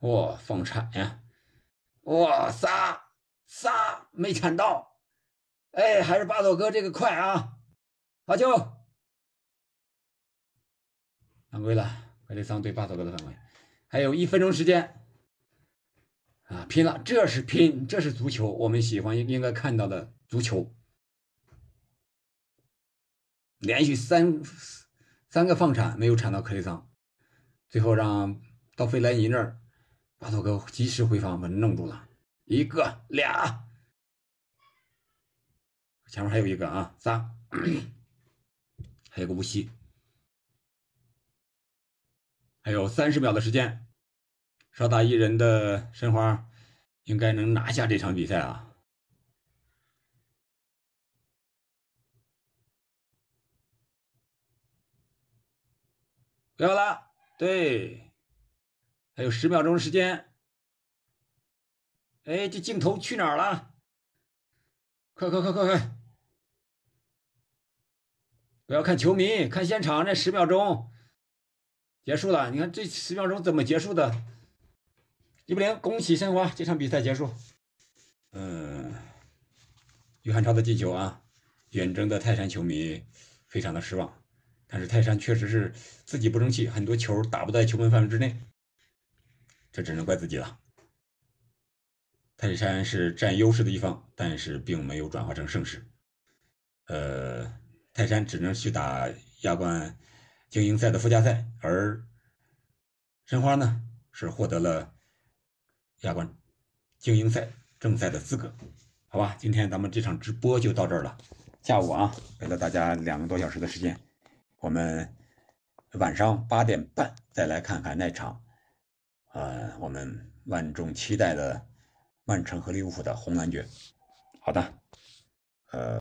哇，放铲呀！哇撒！仨仨没铲到，哎，还是巴佐哥这个快啊！罚球，犯规了，格雷桑对巴佐哥的犯规，还有一分钟时间啊，拼了，这是拼，这是足球，我们喜欢应该看到的足球，连续三三个放铲没有铲到克雷桑，最后让到费莱尼那儿，巴佐哥及时回防把他弄住了。一个俩，前面还有一个啊，仨，还有个无锡，还有三十秒的时间，少打一人的申花应该能拿下这场比赛啊！不要了，对，还有十秒钟时间。哎，这镜头去哪儿了？快快快快快！不要看球迷，看现场，这十秒钟结束了。你看这十秒钟怎么结束的？一比零，恭喜申花，这场比赛结束。嗯，于汉超的进球啊，远征的泰山球迷非常的失望。但是泰山确实是自己不争气，很多球打不在球门范围之内，这只能怪自己了。泰山是占优势的一方，但是并没有转化成胜势。呃，泰山只能去打亚冠精英赛的附加赛，而申花呢是获得了亚冠精英赛正赛的资格。好吧，今天咱们这场直播就到这儿了。下午啊，给了大家两个多小时的时间，我们晚上八点半再来看看那场，呃，我们万众期待的。曼城和利物浦的红蓝决，好的，呃。